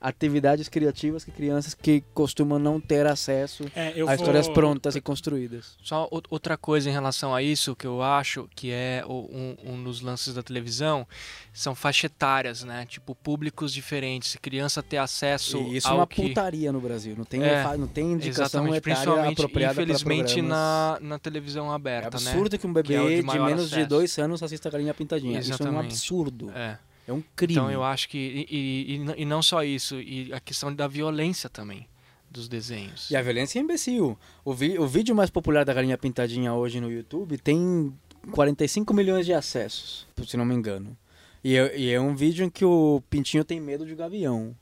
atividades criativas que crianças que costumam não ter acesso É, eu a histórias vou- prontas e construídas. Só outra coisa em relação a isso que eu acho que é um, um dos lances da televisão são faixa etárias, né? Tipo, públicos diferentes. Se criança ter acesso E isso é uma que... putaria no Brasil. Não tem, É, não tem indicação Exatamente, etária principalmente, apropriada para infelizmente, programas. na, na televisão É aberta, né? absurdo que um Que é bebê de de, menos de acesso. dois anos assista a galinha pintadinha. Isso é um Exatamente. absurdo. É. É um crime. Então eu acho que. E, e- e não só isso, e a questão da violência também dos desenhos. E a violência é imbecil. O, vi- o vídeo mais popular da galinha pintadinha hoje no YouTube tem 45 milhões de acessos, se não me engano. E é, e é um vídeo em que o pintinho tem medo de gavião.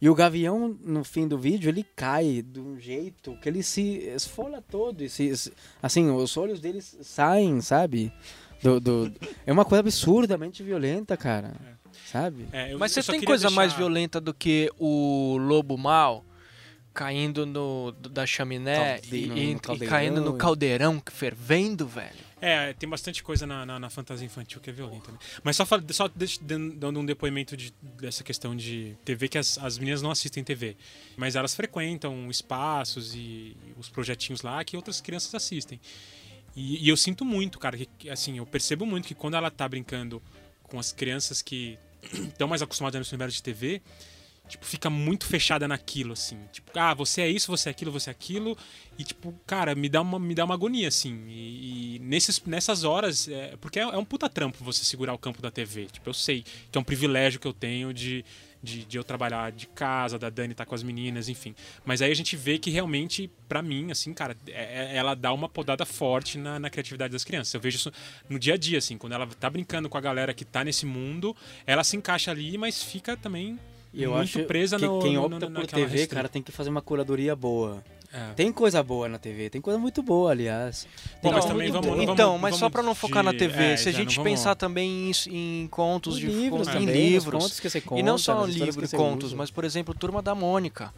E o gavião, no fim do vídeo, ele cai de um jeito que ele se esfola todo. E se, assim, os olhos dele saem, sabe? Do, do- é uma coisa absurdamente violenta, cara. Sabe? É, eu- Mas você tem coisa mais deixar- violenta do que o lobo mal caindo no, da chaminé Calde- e, no- e- no e caindo no e- caldeirão fervendo, velho? É, tem bastante coisa na, na, na fantasia infantil que é violenta, né? Mas só, só dando um depoimento de- dessa questão de TV, que as, as meninas não assistem TV, mas elas frequentam espaços e os projetinhos lá que outras crianças assistem. E, e eu sinto muito, cara, que que, assim, eu percebo muito que quando ela tá brincando com as crianças que estão mais acostumadas nesse universo de TV, tipo, fica muito fechada naquilo, assim. Tipo, ah, você é isso, você é aquilo, você é aquilo. E, tipo, cara, me dá uma, me dá uma agonia, assim. E, e nesses, nessas horas, é, porque é, é um puta trampo você segurar o campo da TV. Tipo, eu sei que é um privilégio que eu tenho de, de, de eu trabalhar de casa, da Dani estar com as meninas, enfim. Mas aí a gente vê que realmente, pra mim, assim, cara, é- é- ela dá uma podada forte na, na criatividade das crianças. Eu vejo isso no dia a dia, assim, quando ela tá brincando com a galera que tá nesse mundo, ela se encaixa ali, mas fica também E eu muito acho presa que no, quem no- opta no- por naquela TV, restrição. cara, tem que fazer uma curadoria boa. É. Tem coisa boa na TV, tem coisa muito boa, aliás. Bom, mas Não, também então, vamos, não então, vamos- mas não só vamos pra não focar na de- TV, é, se a já gente vamos- pensar também em, em contos Os de livros em também, nos livros, contos que você conta, e não só nas histórias livro que você contos, usa. mas por exemplo, Turma da Mônica.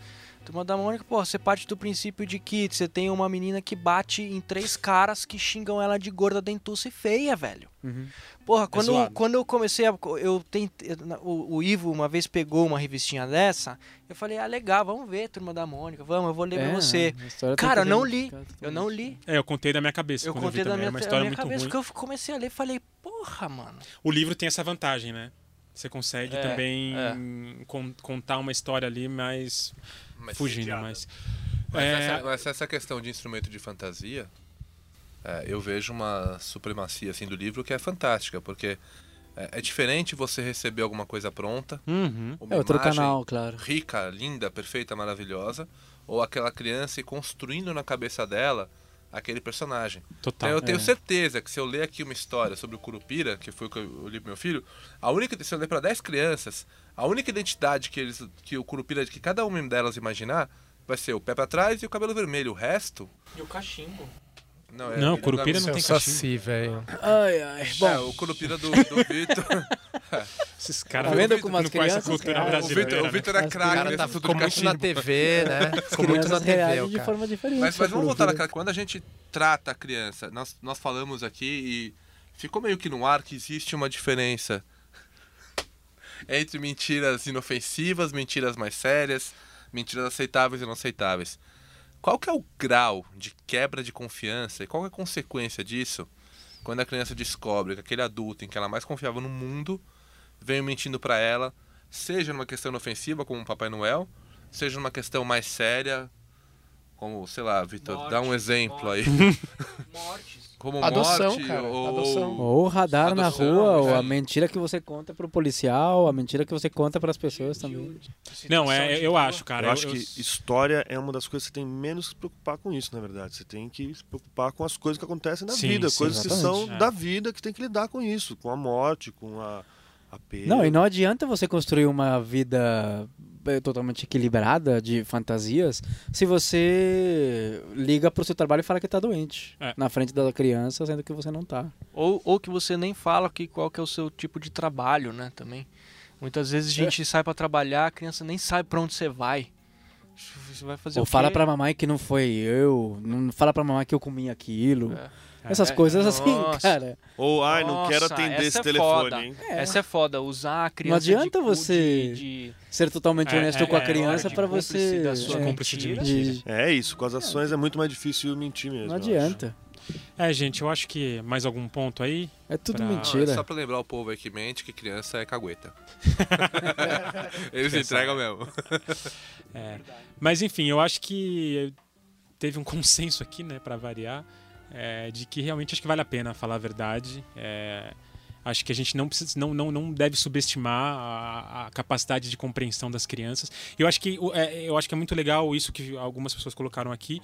Turma da Mônica, pô, você parte do princípio de que você tem uma menina que bate em três caras que xingam ela de gorda, dentuça e feia, velho. Uhum. Porra, quando, zoado. quando eu comecei a. Eu tentei, o, o Ivo uma vez pegou uma revistinha dessa, eu falei, ah, legal, vamos ver, Turma da Mônica, vamos, eu vou ler pra você. tem Cara, eu não li. Eu não li. É, eu contei da minha cabeça. Eu contei eu da minha, é uma história minha muito cabeça, ruim. que eu comecei a ler e falei, porra, mano. O livro tem essa vantagem, né? Você consegue É, também é. con- contar uma história ali, mas Mas, fugindo, mas... mas É, essa, mas essa questão de instrumento de fantasia, é, eu vejo uma supremacia assim do livro que é fantástica, porque é, é diferente você receber alguma coisa pronta, Uhum. uma É outro canal, claro. rica, linda, perfeita, maravilhosa, ou aquela criança ir construindo na cabeça dela aquele personagem. Total. Então eu tenho é. certeza que se eu ler aqui uma história sobre o Curupira, que foi o que eu li pro meu filho, a única se eu ler para 10 crianças, a única identidade que eles que o Curupira que cada uma delas imaginar vai ser o pé para trás e o cabelo vermelho. O resto E o cachimbo. não é. Não, ele Curupira não tem saci, velho. Ai, ai. Bom, É, o Curupira do, do Vitor. Esses caras Tá vendo não como as conhecem a crianças cultura o brasileira. Vitor o né? Vitor é As O craque cara tá, ficou muito na. TV, né? Ficou muito na TV, reagem o de cara. forma diferente. Mas, mas vamos voltar naquela. Quando a gente trata a criança, nós, nós falamos aqui e ficou meio que no ar que existe uma diferença entre mentiras inofensivas, mentiras mais sérias, mentiras aceitáveis e não aceitáveis. Qual que é o grau de quebra de confiança e qual é a consequência disso quando a criança descobre que aquele adulto em que ela mais confiava no mundo veio mentindo pra ela, seja numa questão inofensiva como o Papai Noel, seja numa questão mais séria, como, sei lá, Vitor, dá um Morte, exemplo aí. Mortes. Como Adoção, morte cara, ou adoção. Ou o radar na Adoção, rua, ou é. a mentira que você conta pro policial, a mentira que você conta pras pessoas também. Não, é, eu acho, cara. eu acho que história é uma das coisas que você tem menos que se preocupar com isso, na verdade. Você tem que se preocupar com as coisas que acontecem na Sim, vida, sim, coisas que exatamente. são É. da vida que tem que lidar com isso, com a morte, com a, a apego. Não, e não adianta você construir uma vida totalmente equilibrada de fantasias se você liga pro seu trabalho e fala que tá doente É. na frente da criança, sendo que você não tá. Ou, ou que você nem fala que, qual que é o seu tipo de trabalho, né? Também. Muitas vezes a gente sai pra trabalhar, a criança nem sabe pra onde você vai. Você vai fazer Ou o quê? fala pra mamãe que não foi eu, não fala pra mamãe que eu comi aquilo. É. Essas É, coisas assim, nossa. cara. Ou, ai, não quero Nossa, atender essa esse é telefone, foda. hein? Essa é foda, usar a criança adianta de, você- de, de Ser totalmente É, honesto é, com a é, criança cúmplice você. da sua é, cúmplice de mentira. mentira. de- É isso, com as ações é muito mais difícil mentir mesmo. Não adianta. É, gente, eu acho que mais algum ponto aí. É tudo Pra- Não, é mentira. só pra lembrar o povo aí que mente que criança é cagueta. Eles entregam mesmo. É. Mas enfim, eu acho que teve um consenso aqui, né, para variar, é, de que realmente acho que vale a pena falar a verdade. É, acho que a gente não, precisa, não, não, não deve subestimar a, a capacidade de compreensão das crianças. Eu acho que é, eu acho que é muito legal isso que algumas pessoas colocaram aqui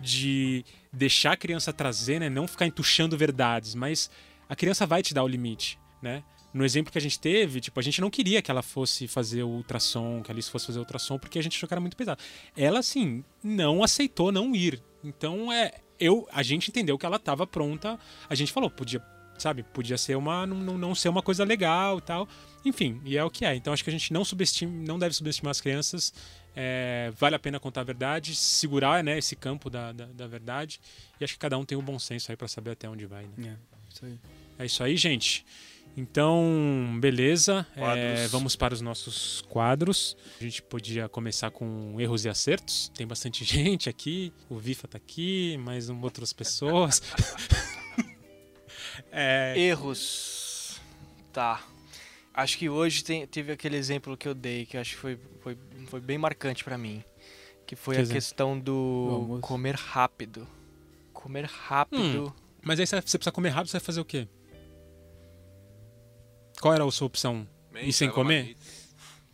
de deixar a criança trazer, né, não ficar entuchando verdades, mas a criança vai te dar o limite, né? No exemplo que a gente teve, tipo, a gente não queria que ela fosse fazer o ultrassom, que a Alice fosse fazer o ultrassom, porque a gente achou que era muito pesado. Ela, assim, não aceitou não ir. Então, é, eu, a gente entendeu que ela estava pronta. A gente falou, podia, sabe, podia ser uma, não, não, não ser uma coisa legal e tal. Enfim, e é o que é. Então, acho que a gente não subestima, não deve subestimar as crianças. É, vale a pena contar a verdade, segurar, né, esse campo da, da, da verdade. E acho que cada um tem o bom senso aí para saber até onde vai, né? Isso aí. É isso aí, gente. Então, beleza. É, vamos para os nossos quadros. A gente podia começar com erros e acertos. Tem bastante gente aqui. O Vifa tá aqui, mais um, outras pessoas. é, Erros. Tá. Acho que hoje tem- teve aquele exemplo que eu dei, que acho que foi, foi, foi bem marcante pra mim. Que foi Que a exemplo? questão Do comer rápido. Comer rápido. mas aí você precisa comer rápido, você vai fazer o quê? Qual era a sua opção? E sem comer? marmita.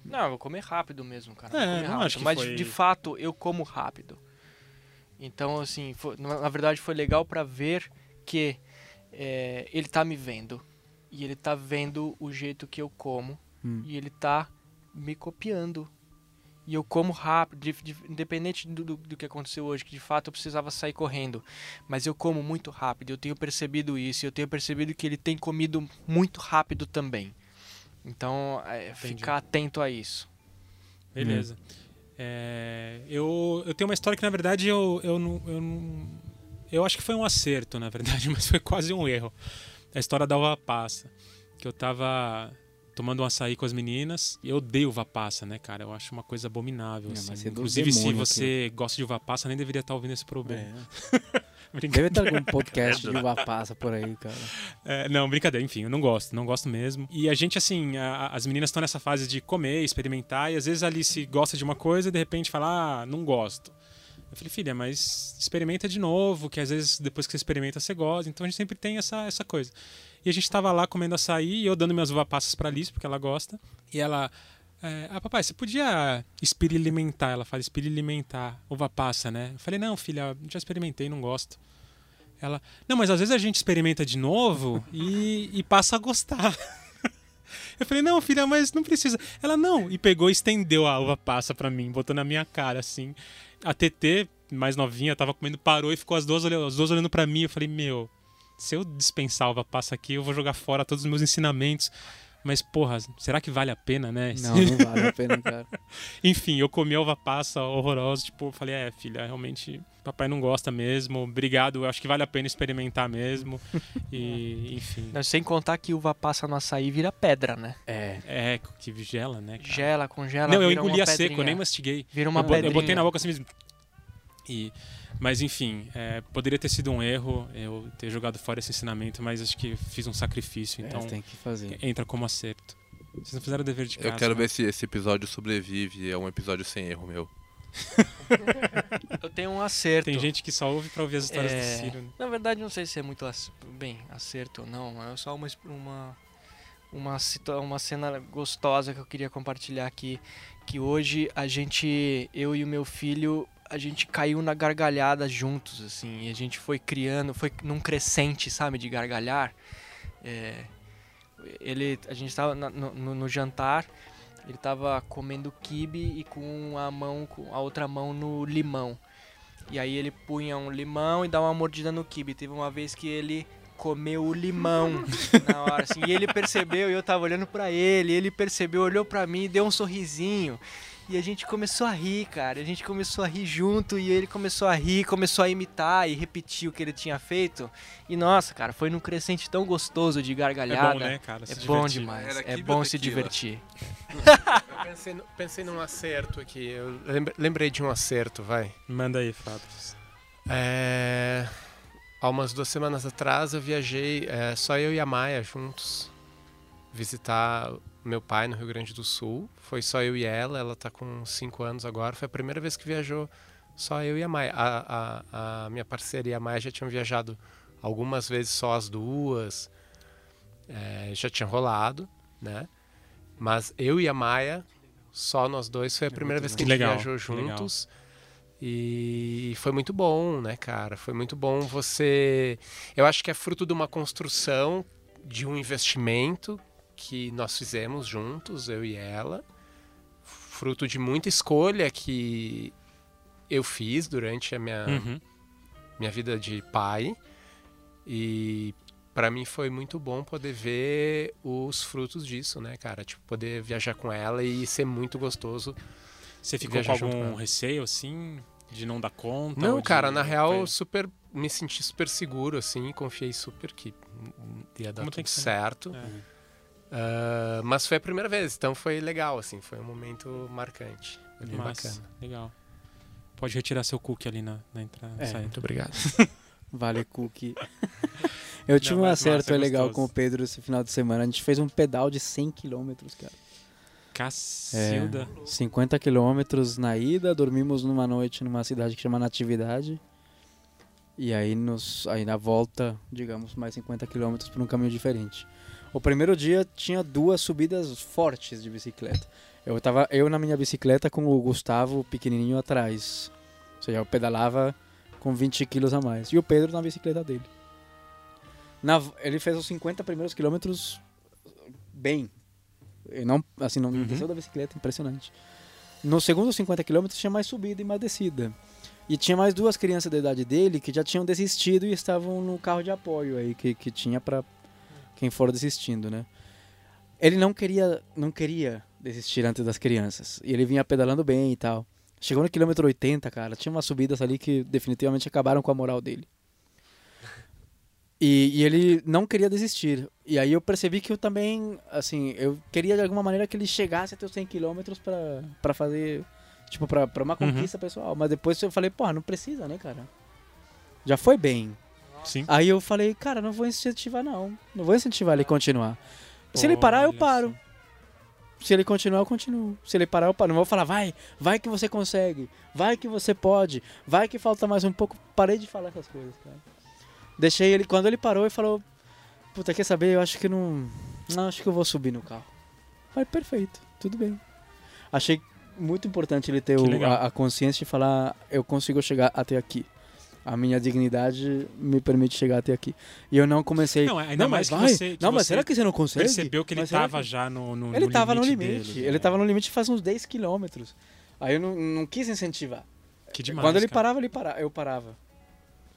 Não, eu vou comer rápido mesmo, cara. É, não rápido. acho que Mas foi- de fato eu como rápido. Então, assim, foi- na verdade foi legal pra ver que é, ele tá me vendo. E ele tá vendo o jeito que eu como. Hum. E ele tá me copiando. E eu como rápido, de- de- independente do, do, do que aconteceu hoje, que de fato eu precisava sair correndo. Mas eu como muito rápido, eu tenho percebido isso, e eu tenho percebido que ele tem comido muito rápido também. Então, é, ficar atento a isso. Beleza. É, eu, eu tenho uma história que, na verdade, eu, eu, não, eu não. Eu acho que foi um acerto, na verdade, mas foi quase um erro. A história da uva passa. Que eu tava tomando um açaí com as meninas. Eu odeio uva passa, né, cara? Eu acho uma coisa abominável. É, assim. é Inclusive, se você gosta de uva passa, nem deveria estar ouvindo esse problema. É. Deve ter algum podcast de uva passa por aí, cara. É, não, brincadeira, enfim, eu não gosto, não gosto mesmo. E a gente, assim, a- a- as meninas estão nessa fase de comer, experimentar, e às vezes a Alice gosta de uma coisa e de repente fala, ah, não gosto. Eu falei, filha, mas experimenta de novo, que às vezes depois que você experimenta você gosta. Então a gente sempre tem essa, essa coisa. E a gente tava lá comendo açaí e eu dando minhas uva passas pra Alice, porque ela gosta. E ela, é, ah, papai, você podia experimentar? Ela fala, experimentar uva passa, né? Eu falei, não, filha, já experimentei, não gosto. Ela, não, mas às vezes a gente experimenta de novo e, e passa a gostar. Eu falei, não, filha, mas não precisa. Ela, não. E pegou e estendeu a uva passa pra mim, botou na minha cara, assim. A TT, mais novinha, tava comendo, parou e ficou as duas, as duas olhando pra mim. Eu falei, meu, se eu dispensar a uva passa aqui, eu vou jogar fora todos os meus ensinamentos. Mas, porra, será que vale a pena, né? Não, não vale a pena, cara. Enfim, eu comi a uva passa horrorosa, tipo, eu falei, é, filha, realmente, papai não gosta mesmo, obrigado, eu acho que vale a pena experimentar mesmo. E, enfim. Não, sem contar que uva passa no açaí vira pedra, né? É. É, que gela, né? cara? Gela, congela, Não, eu engolia seco, eu nem mastiguei. Vira uma eu, pedrinha. eu botei na boca assim mesmo. E, mas enfim, é, poderia ter sido um erro eu ter jogado fora esse ensinamento, mas acho que fiz um sacrifício, então é, tem que fazer. entra como acerto. Vocês não fizeram o dever de casa. Eu quero né? ver se esse episódio sobrevive. É um episódio sem erro meu. Eu tenho um acerto. Tem gente que só ouve pra ouvir as histórias É, do Ciro. né? Na verdade, não sei se é muito ac- bem acerto ou não. É só uma uma uma, situa- uma cena gostosa que eu queria compartilhar aqui, que hoje a gente, eu e o meu filho, a gente caiu na gargalhada juntos, assim, e a gente foi criando, foi num crescente, sabe, de gargalhar. É, ele, a gente tava na- no, no- no jantar, ele tava comendo quibe e com a mão, com a outra mão no limão. E aí ele punha um limão e dava uma mordida no quibe. Teve uma vez que ele comeu o limão na hora, assim, e ele percebeu, e eu tava olhando pra ele, ele percebeu, olhou pra mim, deu um sorrisinho. E a gente começou a rir, cara. A gente começou a rir junto e ele começou a rir, começou a imitar e repetir o que ele tinha feito. E nossa, cara, foi num crescente tão gostoso de É gargalhada. bom, né, cara? É se bom divertir. demais. Era É quibe bom se divertir. Eu pensei, no- pensei num acerto aqui. Eu lembrei de um acerto, vai. Manda aí, Fábio. É... Há umas duas semanas atrás eu viajei, é, só eu e a Maia juntos, visitar meu pai no Rio Grande do Sul. Foi só eu e ela, ela tá com cinco anos agora. Foi a primeira vez que viajou só eu e a Maia. A, a, a minha parceira e a Maia já tinham viajado algumas vezes só as duas, é, já tinha rolado, né? Mas eu e a Maia, só nós dois, foi a primeira vez que a gente legal, viajou legal. juntos. E foi muito bom, né, cara? Foi muito bom você. Eu acho que é fruto de uma construção, de um investimento que nós fizemos juntos, eu e ela. Fruto de muita escolha que eu fiz durante a minha, Uhum. minha vida de pai. E para mim foi muito bom poder ver os frutos disso, né, cara? Tipo, poder viajar com ela e ser muito gostoso. Você ficou com com algum ela. receio, assim, de não dar conta? Não, de- cara, na real, foi- super me senti super seguro, assim, confiei super que ia dar Como tudo ser. certo. É. Ah, mas foi a primeira vez, então foi legal, assim, foi um momento marcante. Foi bem Massa, bacana. legal. Pode retirar seu cookie ali na, na entrada. É. saída. Muito obrigado. Vale cookie. Eu tive Não, um acerto massa, é legal gostoso. com o Pedro esse final de semana. A gente fez um pedal de 100 km, cara. Cacilda. 50 quilômetros na ida, dormimos numa noite numa cidade que chama Natividade. E aí, nos, aí na volta, digamos, mais 50 quilômetros por um caminho diferente. O primeiro dia tinha duas subidas fortes de bicicleta. Eu tava eu na minha bicicleta com o Gustavo pequenininho atrás. Ou seja, eu pedalava com 20 quilos a mais. E o Pedro na bicicleta dele. Na ele fez os 50 primeiros quilômetros bem. E não, assim, não Uhum. desceu da bicicleta, impressionante. No segundo 50 quilômetros tinha mais subida e mais descida. E tinha mais duas crianças da idade dele que já tinham desistido e estavam no carro de apoio aí que, que tinha pra quem for desistindo, né? Ele não queria, não queria desistir antes das crianças. E ele vinha pedalando bem e tal. Chegou no quilômetro 80, cara, tinha umas subidas ali que definitivamente acabaram com a moral dele. E, e ele não queria desistir. E aí eu percebi que eu também, assim, eu queria de alguma maneira que ele chegasse até os 100 quilômetros pra, pra fazer, tipo, pra, pra uma Uhum. conquista pessoal. Mas depois eu falei, pô, não precisa, né, cara? Já foi bem. Sim. Aí eu falei, cara, não vou incentivar não. Não vou incentivar ele a continuar. Se ele parar, eu paro. só. Se ele continuar, eu continuo. Se ele parar, eu paro. Não vou falar, vai, vai que você consegue. Vai que você pode. Vai que falta mais um pouco. Parei de falar essas coisas, cara. Deixei ele, quando ele parou, ele falou, puta, quer saber? Eu acho que não. Não, acho que eu vou subir no carro. Falei, perfeito, tudo bem. Achei muito importante ele ter o- a, a consciência de falar, eu consigo chegar até aqui. A minha dignidade me permite chegar até aqui. E eu não comecei. Não, ainda mais mas que vai. você- que não, mas você será que você não consegue? Percebeu que ele Mas será tava que- já no, no Ele no tava no limite limite. dele, ele né? tava no limite faz uns 10 quilômetros. Aí eu não, não quis incentivar. Que demais, Quando ele cara. parava, ele parava, eu parava.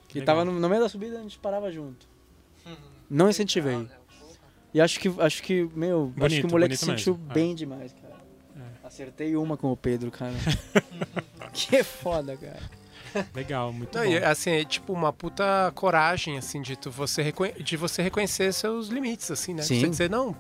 Que E legal. tava no, no meio da subida, a gente parava junto. Não incentivei. E acho que, acho que meu, acho que Bonito, o moleque bonito sentiu mesmo. É. bem demais, cara. Acertei uma com o Pedro, cara. que foda, cara. Legal, muito Não, bom. e, assim, é tipo uma puta coragem, assim, de, tu, você, reconhe- de você reconhecer seus limites, assim, né? Sim. Você dizer, não,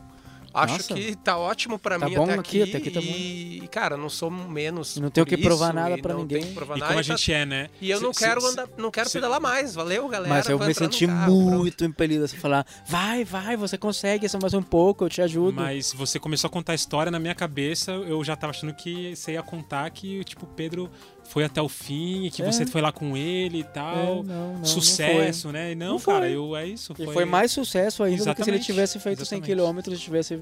acho Nossa. que tá ótimo pra Tá mim bom até aqui, aqui, até aqui tá e, e, cara, não sou menos Não tenho que provar isso, nada pra não ninguém. provar E nada, como a e tá- gente é, né? E eu não Se- quero se- andar, não quero se- pedalar mais, valeu, galera. Mas eu vou me senti carro, pronto. muito impelido a se falar: vai, vai, você consegue, só mais um pouco, eu te ajudo. Mas você começou a contar a história na minha cabeça, eu já tava achando que você ia contar que, tipo, o Pedro foi até o fim, e que É. você foi lá com ele e É, tal. não, não, não Sucesso, né? E não, Não cara, foi. eu, é isso. E foi mais sucesso ainda do que se ele Exatamente, tivesse feito 100 exatamente. km e tivesse,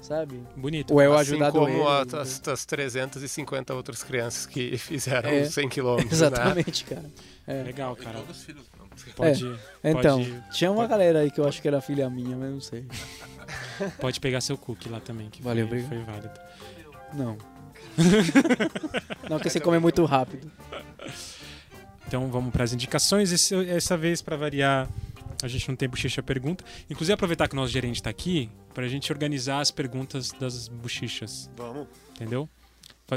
sabe? bonito. Ou eu assim ajudado como ele. a- as, as 350 outras crianças que fizeram É. 100 quilômetros, né? Exatamente, cara. É. Legal, cara. Todos os filhos. não. Pode, Então, pode- tinha uma galera aí que eu acho que era filha minha, mas não sei. pode pegar seu cookie lá também, que Valeu, foi, obrigado. foi válido. Não. não, porque você come muito rápido. Então vamos para as indicações. Esse- essa vez, para variar, a gente não tem bochecha pergunta. Inclusive, aproveitar que o nosso gerente está aqui, para a gente organizar as perguntas das bochechas, Vamos. entendeu?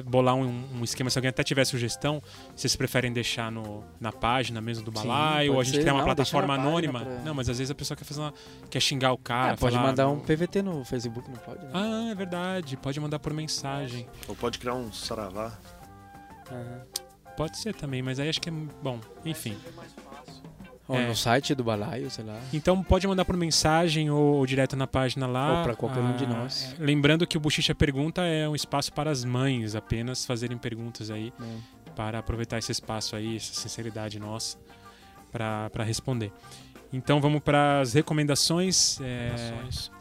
Bolar um, um esquema, se alguém até tiver sugestão, vocês preferem deixar no, na página mesmo do Sim, balaio, ou a gente ser. criar uma Não, plataforma anônima? pra- Não, mas às vezes a pessoa quer fazer uma, quer xingar o cara. É, pode falar- mandar um PVT no Facebook, não pode? Né? Ah, é verdade. Pode mandar por mensagem. Ou pode criar um saravá. Pode ser também, mas aí acho que é bom. Enfim. Ou É. no site do balaio, sei lá. Então pode mandar por mensagem ou, ou direto na página lá. Ou pra qualquer um de Ah, nós. Lembrando que o Bochicha Pergunta é um espaço para as mães apenas fazerem perguntas aí, né? para aproveitar esse espaço aí, essa sinceridade nossa, para para responder. Então vamos para as recomendações. é,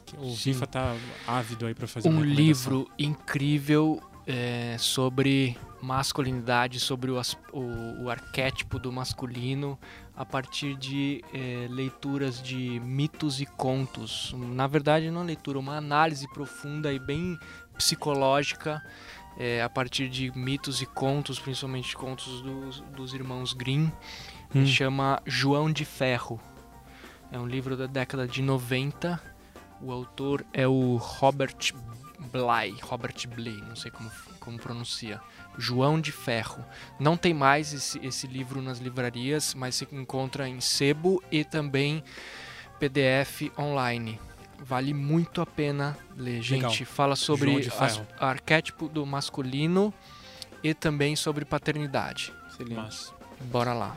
que o Sim. FIFA tá ávido aí para fazer uma um livro incrível é, sobre masculinidade, sobre o, o- o arquétipo do masculino a partir de é, leituras de mitos e contos. Na verdade, não é leitura, uma análise profunda e bem psicológica é, a partir de mitos e contos, principalmente contos dos, dos irmãos Grimm. Hum. Chama João de Ferro. É um livro da década de 90. O autor é o Robert Bly, Robert Bly, não sei como, como pronuncia. João de Ferro. Não tem mais esse, esse livro nas livrarias, mas se encontra em sebo e também PDF online. Vale muito a pena ler, Legal. gente. Fala João sobre Ferro. arquétipo do masculino e também sobre paternidade. Excelente. Mas, Bora lá.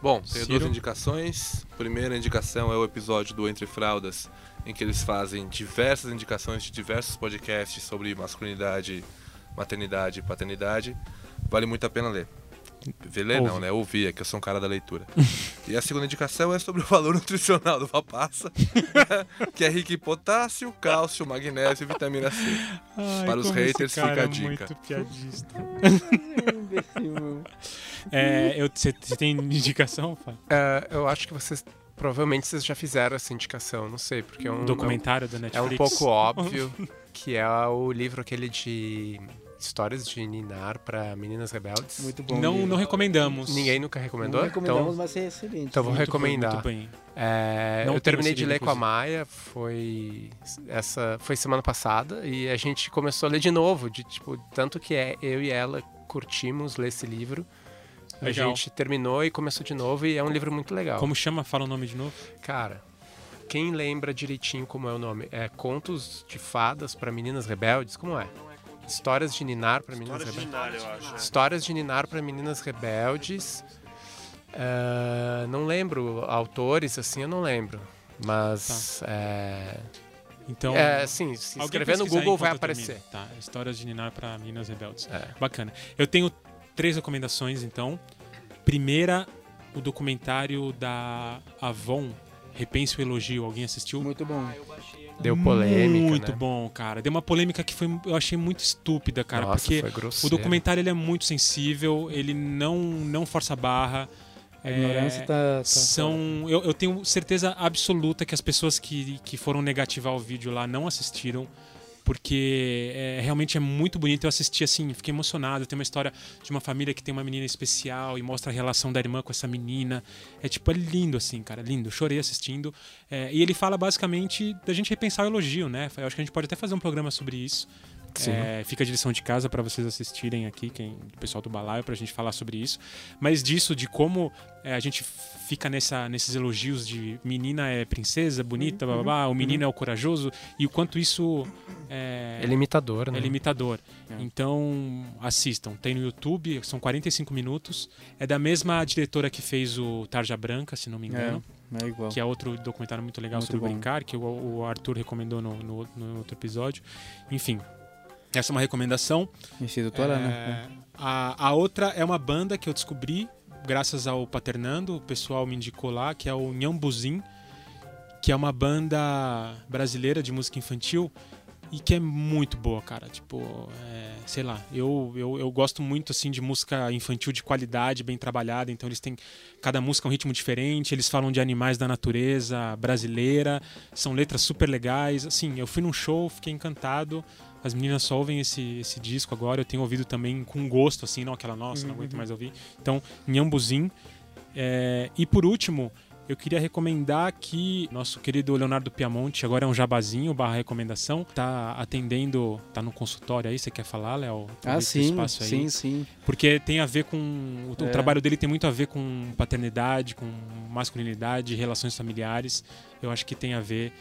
Bom, tenho Ciro? duas indicações. Primeira indicação é o episódio do Entre Fraldas, em que eles fazem diversas indicações de diversos podcasts sobre masculinidade, maternidade e paternidade. Vale muito a pena ler. Ver ler não, né? Ouvir, é que eu sou um cara da leitura. e a segunda indicação é sobre o valor nutricional do Vapaça, que é rico em potássio, cálcio, magnésio e vitamina C. Ai, Para os haters, cara fica a é dica. Muito piadista. É, Você tem indicação, Fábio? É, eu acho que vocês. Provavelmente vocês já fizeram essa indicação, não sei, porque é um. documentário da É Netflix. um pouco óbvio que é o livro aquele de histórias de Ninar para meninas rebeldes. Muito bom. Não, livro. não recomendamos. Ninguém nunca recomendou? Não recomendamos, então, mas é excelente. então vou Muito bem, recomendar. Muito bem. É, Não eu terminei de ler com a. Maia, foi essa foi semana passada e a gente começou a ler de novo, de tipo tanto que é eu e ela curtimos ler esse livro. A Legal. gente terminou e começou de novo e é um livro muito legal. Como chama? Fala o nome de novo. Cara, quem lembra direitinho como é o nome? É Contos de Fadas para Meninas Rebeldes? Como é? Histórias de Ninar para Meninas História de Rebeldes. Ninar, eu acho. Histórias de Ninar para Meninas Rebeldes. Ah, não lembro autores, assim, eu não lembro. Mas é, Então, é assim, se escrever no Google vai aparecer. Tá, histórias de Ninar para Minas Rebeldes. É. Bacana. Eu tenho três recomendações, então. Primeira, o documentário da Avon, Repense o Elogio. Alguém assistiu? Muito bom. Deu polêmica, Muito né? bom, cara. Deu uma polêmica que foi, eu achei muito estúpida, cara. Nossa, porque foi o documentário ele é muito sensível, ele não, não força a barra. A ignorância É, tá, tá são eu, eu tenho certeza absoluta que as pessoas que, que foram negativar o vídeo lá não assistiram porque é, realmente é muito bonito. Eu assisti assim fiquei emocionado. Tem uma história de uma família que tem uma menina especial e mostra a relação da irmã com essa menina. É tipo é lindo assim cara lindo. Chorei assistindo. É, e ele fala basicamente da gente repensar o elogio né? Eu acho que a gente pode até fazer um programa sobre isso. É, fica de lição de casa para vocês assistirem aqui, quem, o pessoal do Balaio, pra gente falar sobre isso. Mas disso, de como é, a gente fica nessa, nesses elogios de menina é princesa, bonita, Uhum. babá, o menino é o corajoso, e o quanto isso é, É limitador, né? é limitador. É. Então, assistam. Tem no YouTube, são 45 minutos. É da mesma diretora que fez o Tarja Branca, se não me engano. É, é igual. Que é outro documentário muito legal Muito sobre bom. brincar, que o, o Arthur recomendou no, no- no outro episódio. Enfim, essa é uma recomendação. Instituto Arana. É, a, a outra é uma banda que eu descobri graças ao Paternando, o pessoal me indicou lá, que é o Nhambuzin, que é uma banda brasileira de música infantil e que é muito boa, cara. Tipo, é, sei lá, eu, eu, eu gosto muito assim de música infantil de qualidade, bem trabalhada. Então eles têm cada música é um ritmo diferente. Eles falam de animais da natureza brasileira, são letras super legais. Assim, eu fui num show, fiquei encantado. As meninas só ouvem esse, esse disco agora. Eu tenho ouvido também com gosto, assim, não aquela nossa, não aguento mais ouvir. Então, Nhambuzinho. É, e por último, eu queria recomendar que nosso querido Leonardo Piamonte, agora é um jabazinho barra recomendação, tá atendendo, tá no consultório aí, você quer falar, Léo? Ah, sim, sim, sim. Porque tem a ver com. O, É. o trabalho dele tem muito a ver com paternidade, com masculinidade, relações familiares. Eu acho que tem a ver.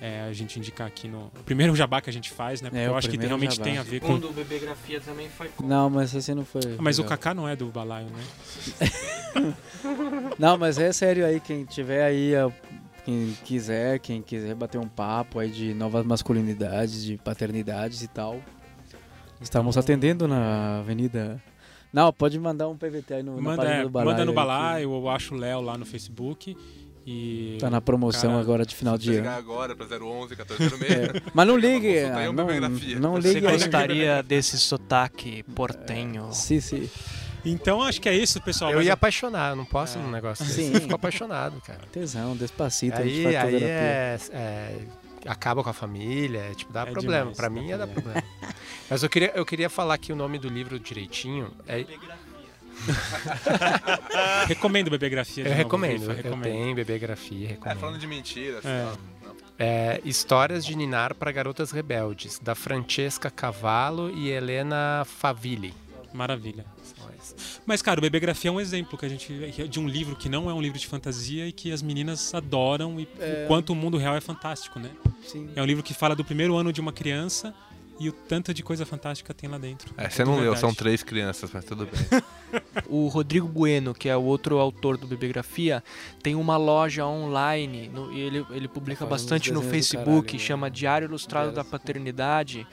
É, a gente indicar aqui no. O primeiro jabá que a gente faz, né? Porque É, eu o acho que realmente jabá. tem a ver com. Quando o Bebegrafia também foi. Não, mas esse não foi. Ah, Mas o legal. Kaká não é do balaio, né? Não, mas é sério aí, quem tiver aí, ó, quem quiser, quem quiser bater um papo aí de novas masculinidades, de paternidades e tal. Estamos atendendo na avenida. Não, pode mandar um PVT aí no, na Manda, página é, do Balaio. manda no aí, balaio, eu acho o Léo lá no Facebook. E. Tá na promoção Cara, agora de final de ano. agora pra 011 1406. É, Mas não ligue, aí ah, uma não, biografia. não Você ligue. aí. gostaria desse sotaque portenho? Sim, sim. Então acho que é isso, pessoal. Eu ia apaixonar, eu não posso num negócio desse. Sim. Eu fico apaixonado, cara. Tesão, despacito, a gente Aí, aí é, é- acaba com a família, é, tipo, dá É problema. demais, pra dá mim ia dar problema. problema. Mas eu queria, eu queria falar aqui o nome do livro direitinho. É, Recomendo Bebegrafia. eu novo, recomendo, eu recomendo. tenho bebegrafia, É, recomendo. falando de mentira. É. assim, não. É, Histórias de Ninar para Garotas Rebeldes, da Francesca Cavallo e Helena Favilli. Maravilha. Mas, cara, o Bebegrafia é um exemplo que a gente de um livro que não é um livro de fantasia e que as meninas adoram e É. o quanto o mundo real é fantástico, né? Sim. É um livro que fala do primeiro ano de uma criança e o tanto de coisa fantástica tem lá dentro. É, você não leu, verdade. são três crianças, mas tudo bem. O Rodrigo Bueno, que é o outro autor do Bebegrafia, tem uma loja online, no- e ele, ele publica fazendo bastante no Facebook, caralho, né? chama Diário Ilustrado da. Paternidade.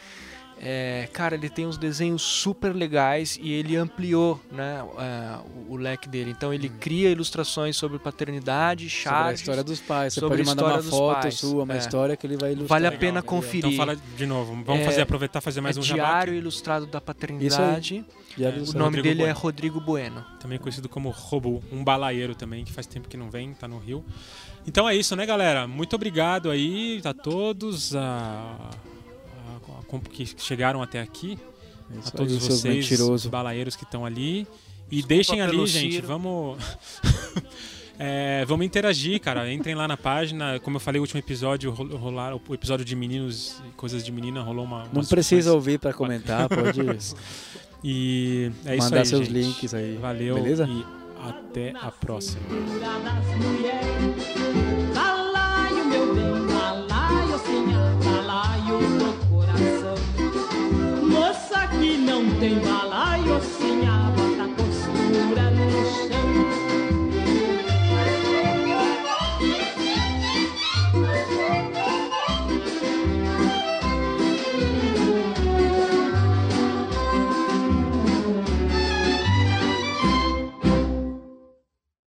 É, cara, ele tem uns desenhos super legais e ele ampliou né, é, o, o leque dele. Então ele cria ilustrações sobre paternidade, Hum. Sobre a charges. história dos pais. Você sobre pode mandar uma foto pais. sua, uma É. história que ele vai ilustrar. Vale a pena legal. conferir. Então fala de novo. Vamos É- fazer aproveitar fazer mais é um jabá. Diário aqui, Ilustrado da Paternidade. Diário O nome Rodrigo dele é Bueno. Rodrigo Bueno. também conhecido como Robo, um balaeiro também, que faz tempo que não vem, tá no Rio. Então é isso, né, galera? Muito obrigado aí a todos a- que chegaram até aqui. É a isso todos aí, seus vocês, mentirosos. balaeiros que estão ali. E Desculpa deixem ali, gente, vamos. É, vamos interagir, cara. Entrem lá na página. Como eu falei, o último episódio ro- rolar o episódio de meninos e coisas de menina rolou uma. Não precisa discussões. ouvir pra comentar, pode E é isso mandar aí, seus gente. links aí. Valeu Beleza? e até a próxima. das mulheres. não tem balaio, sim,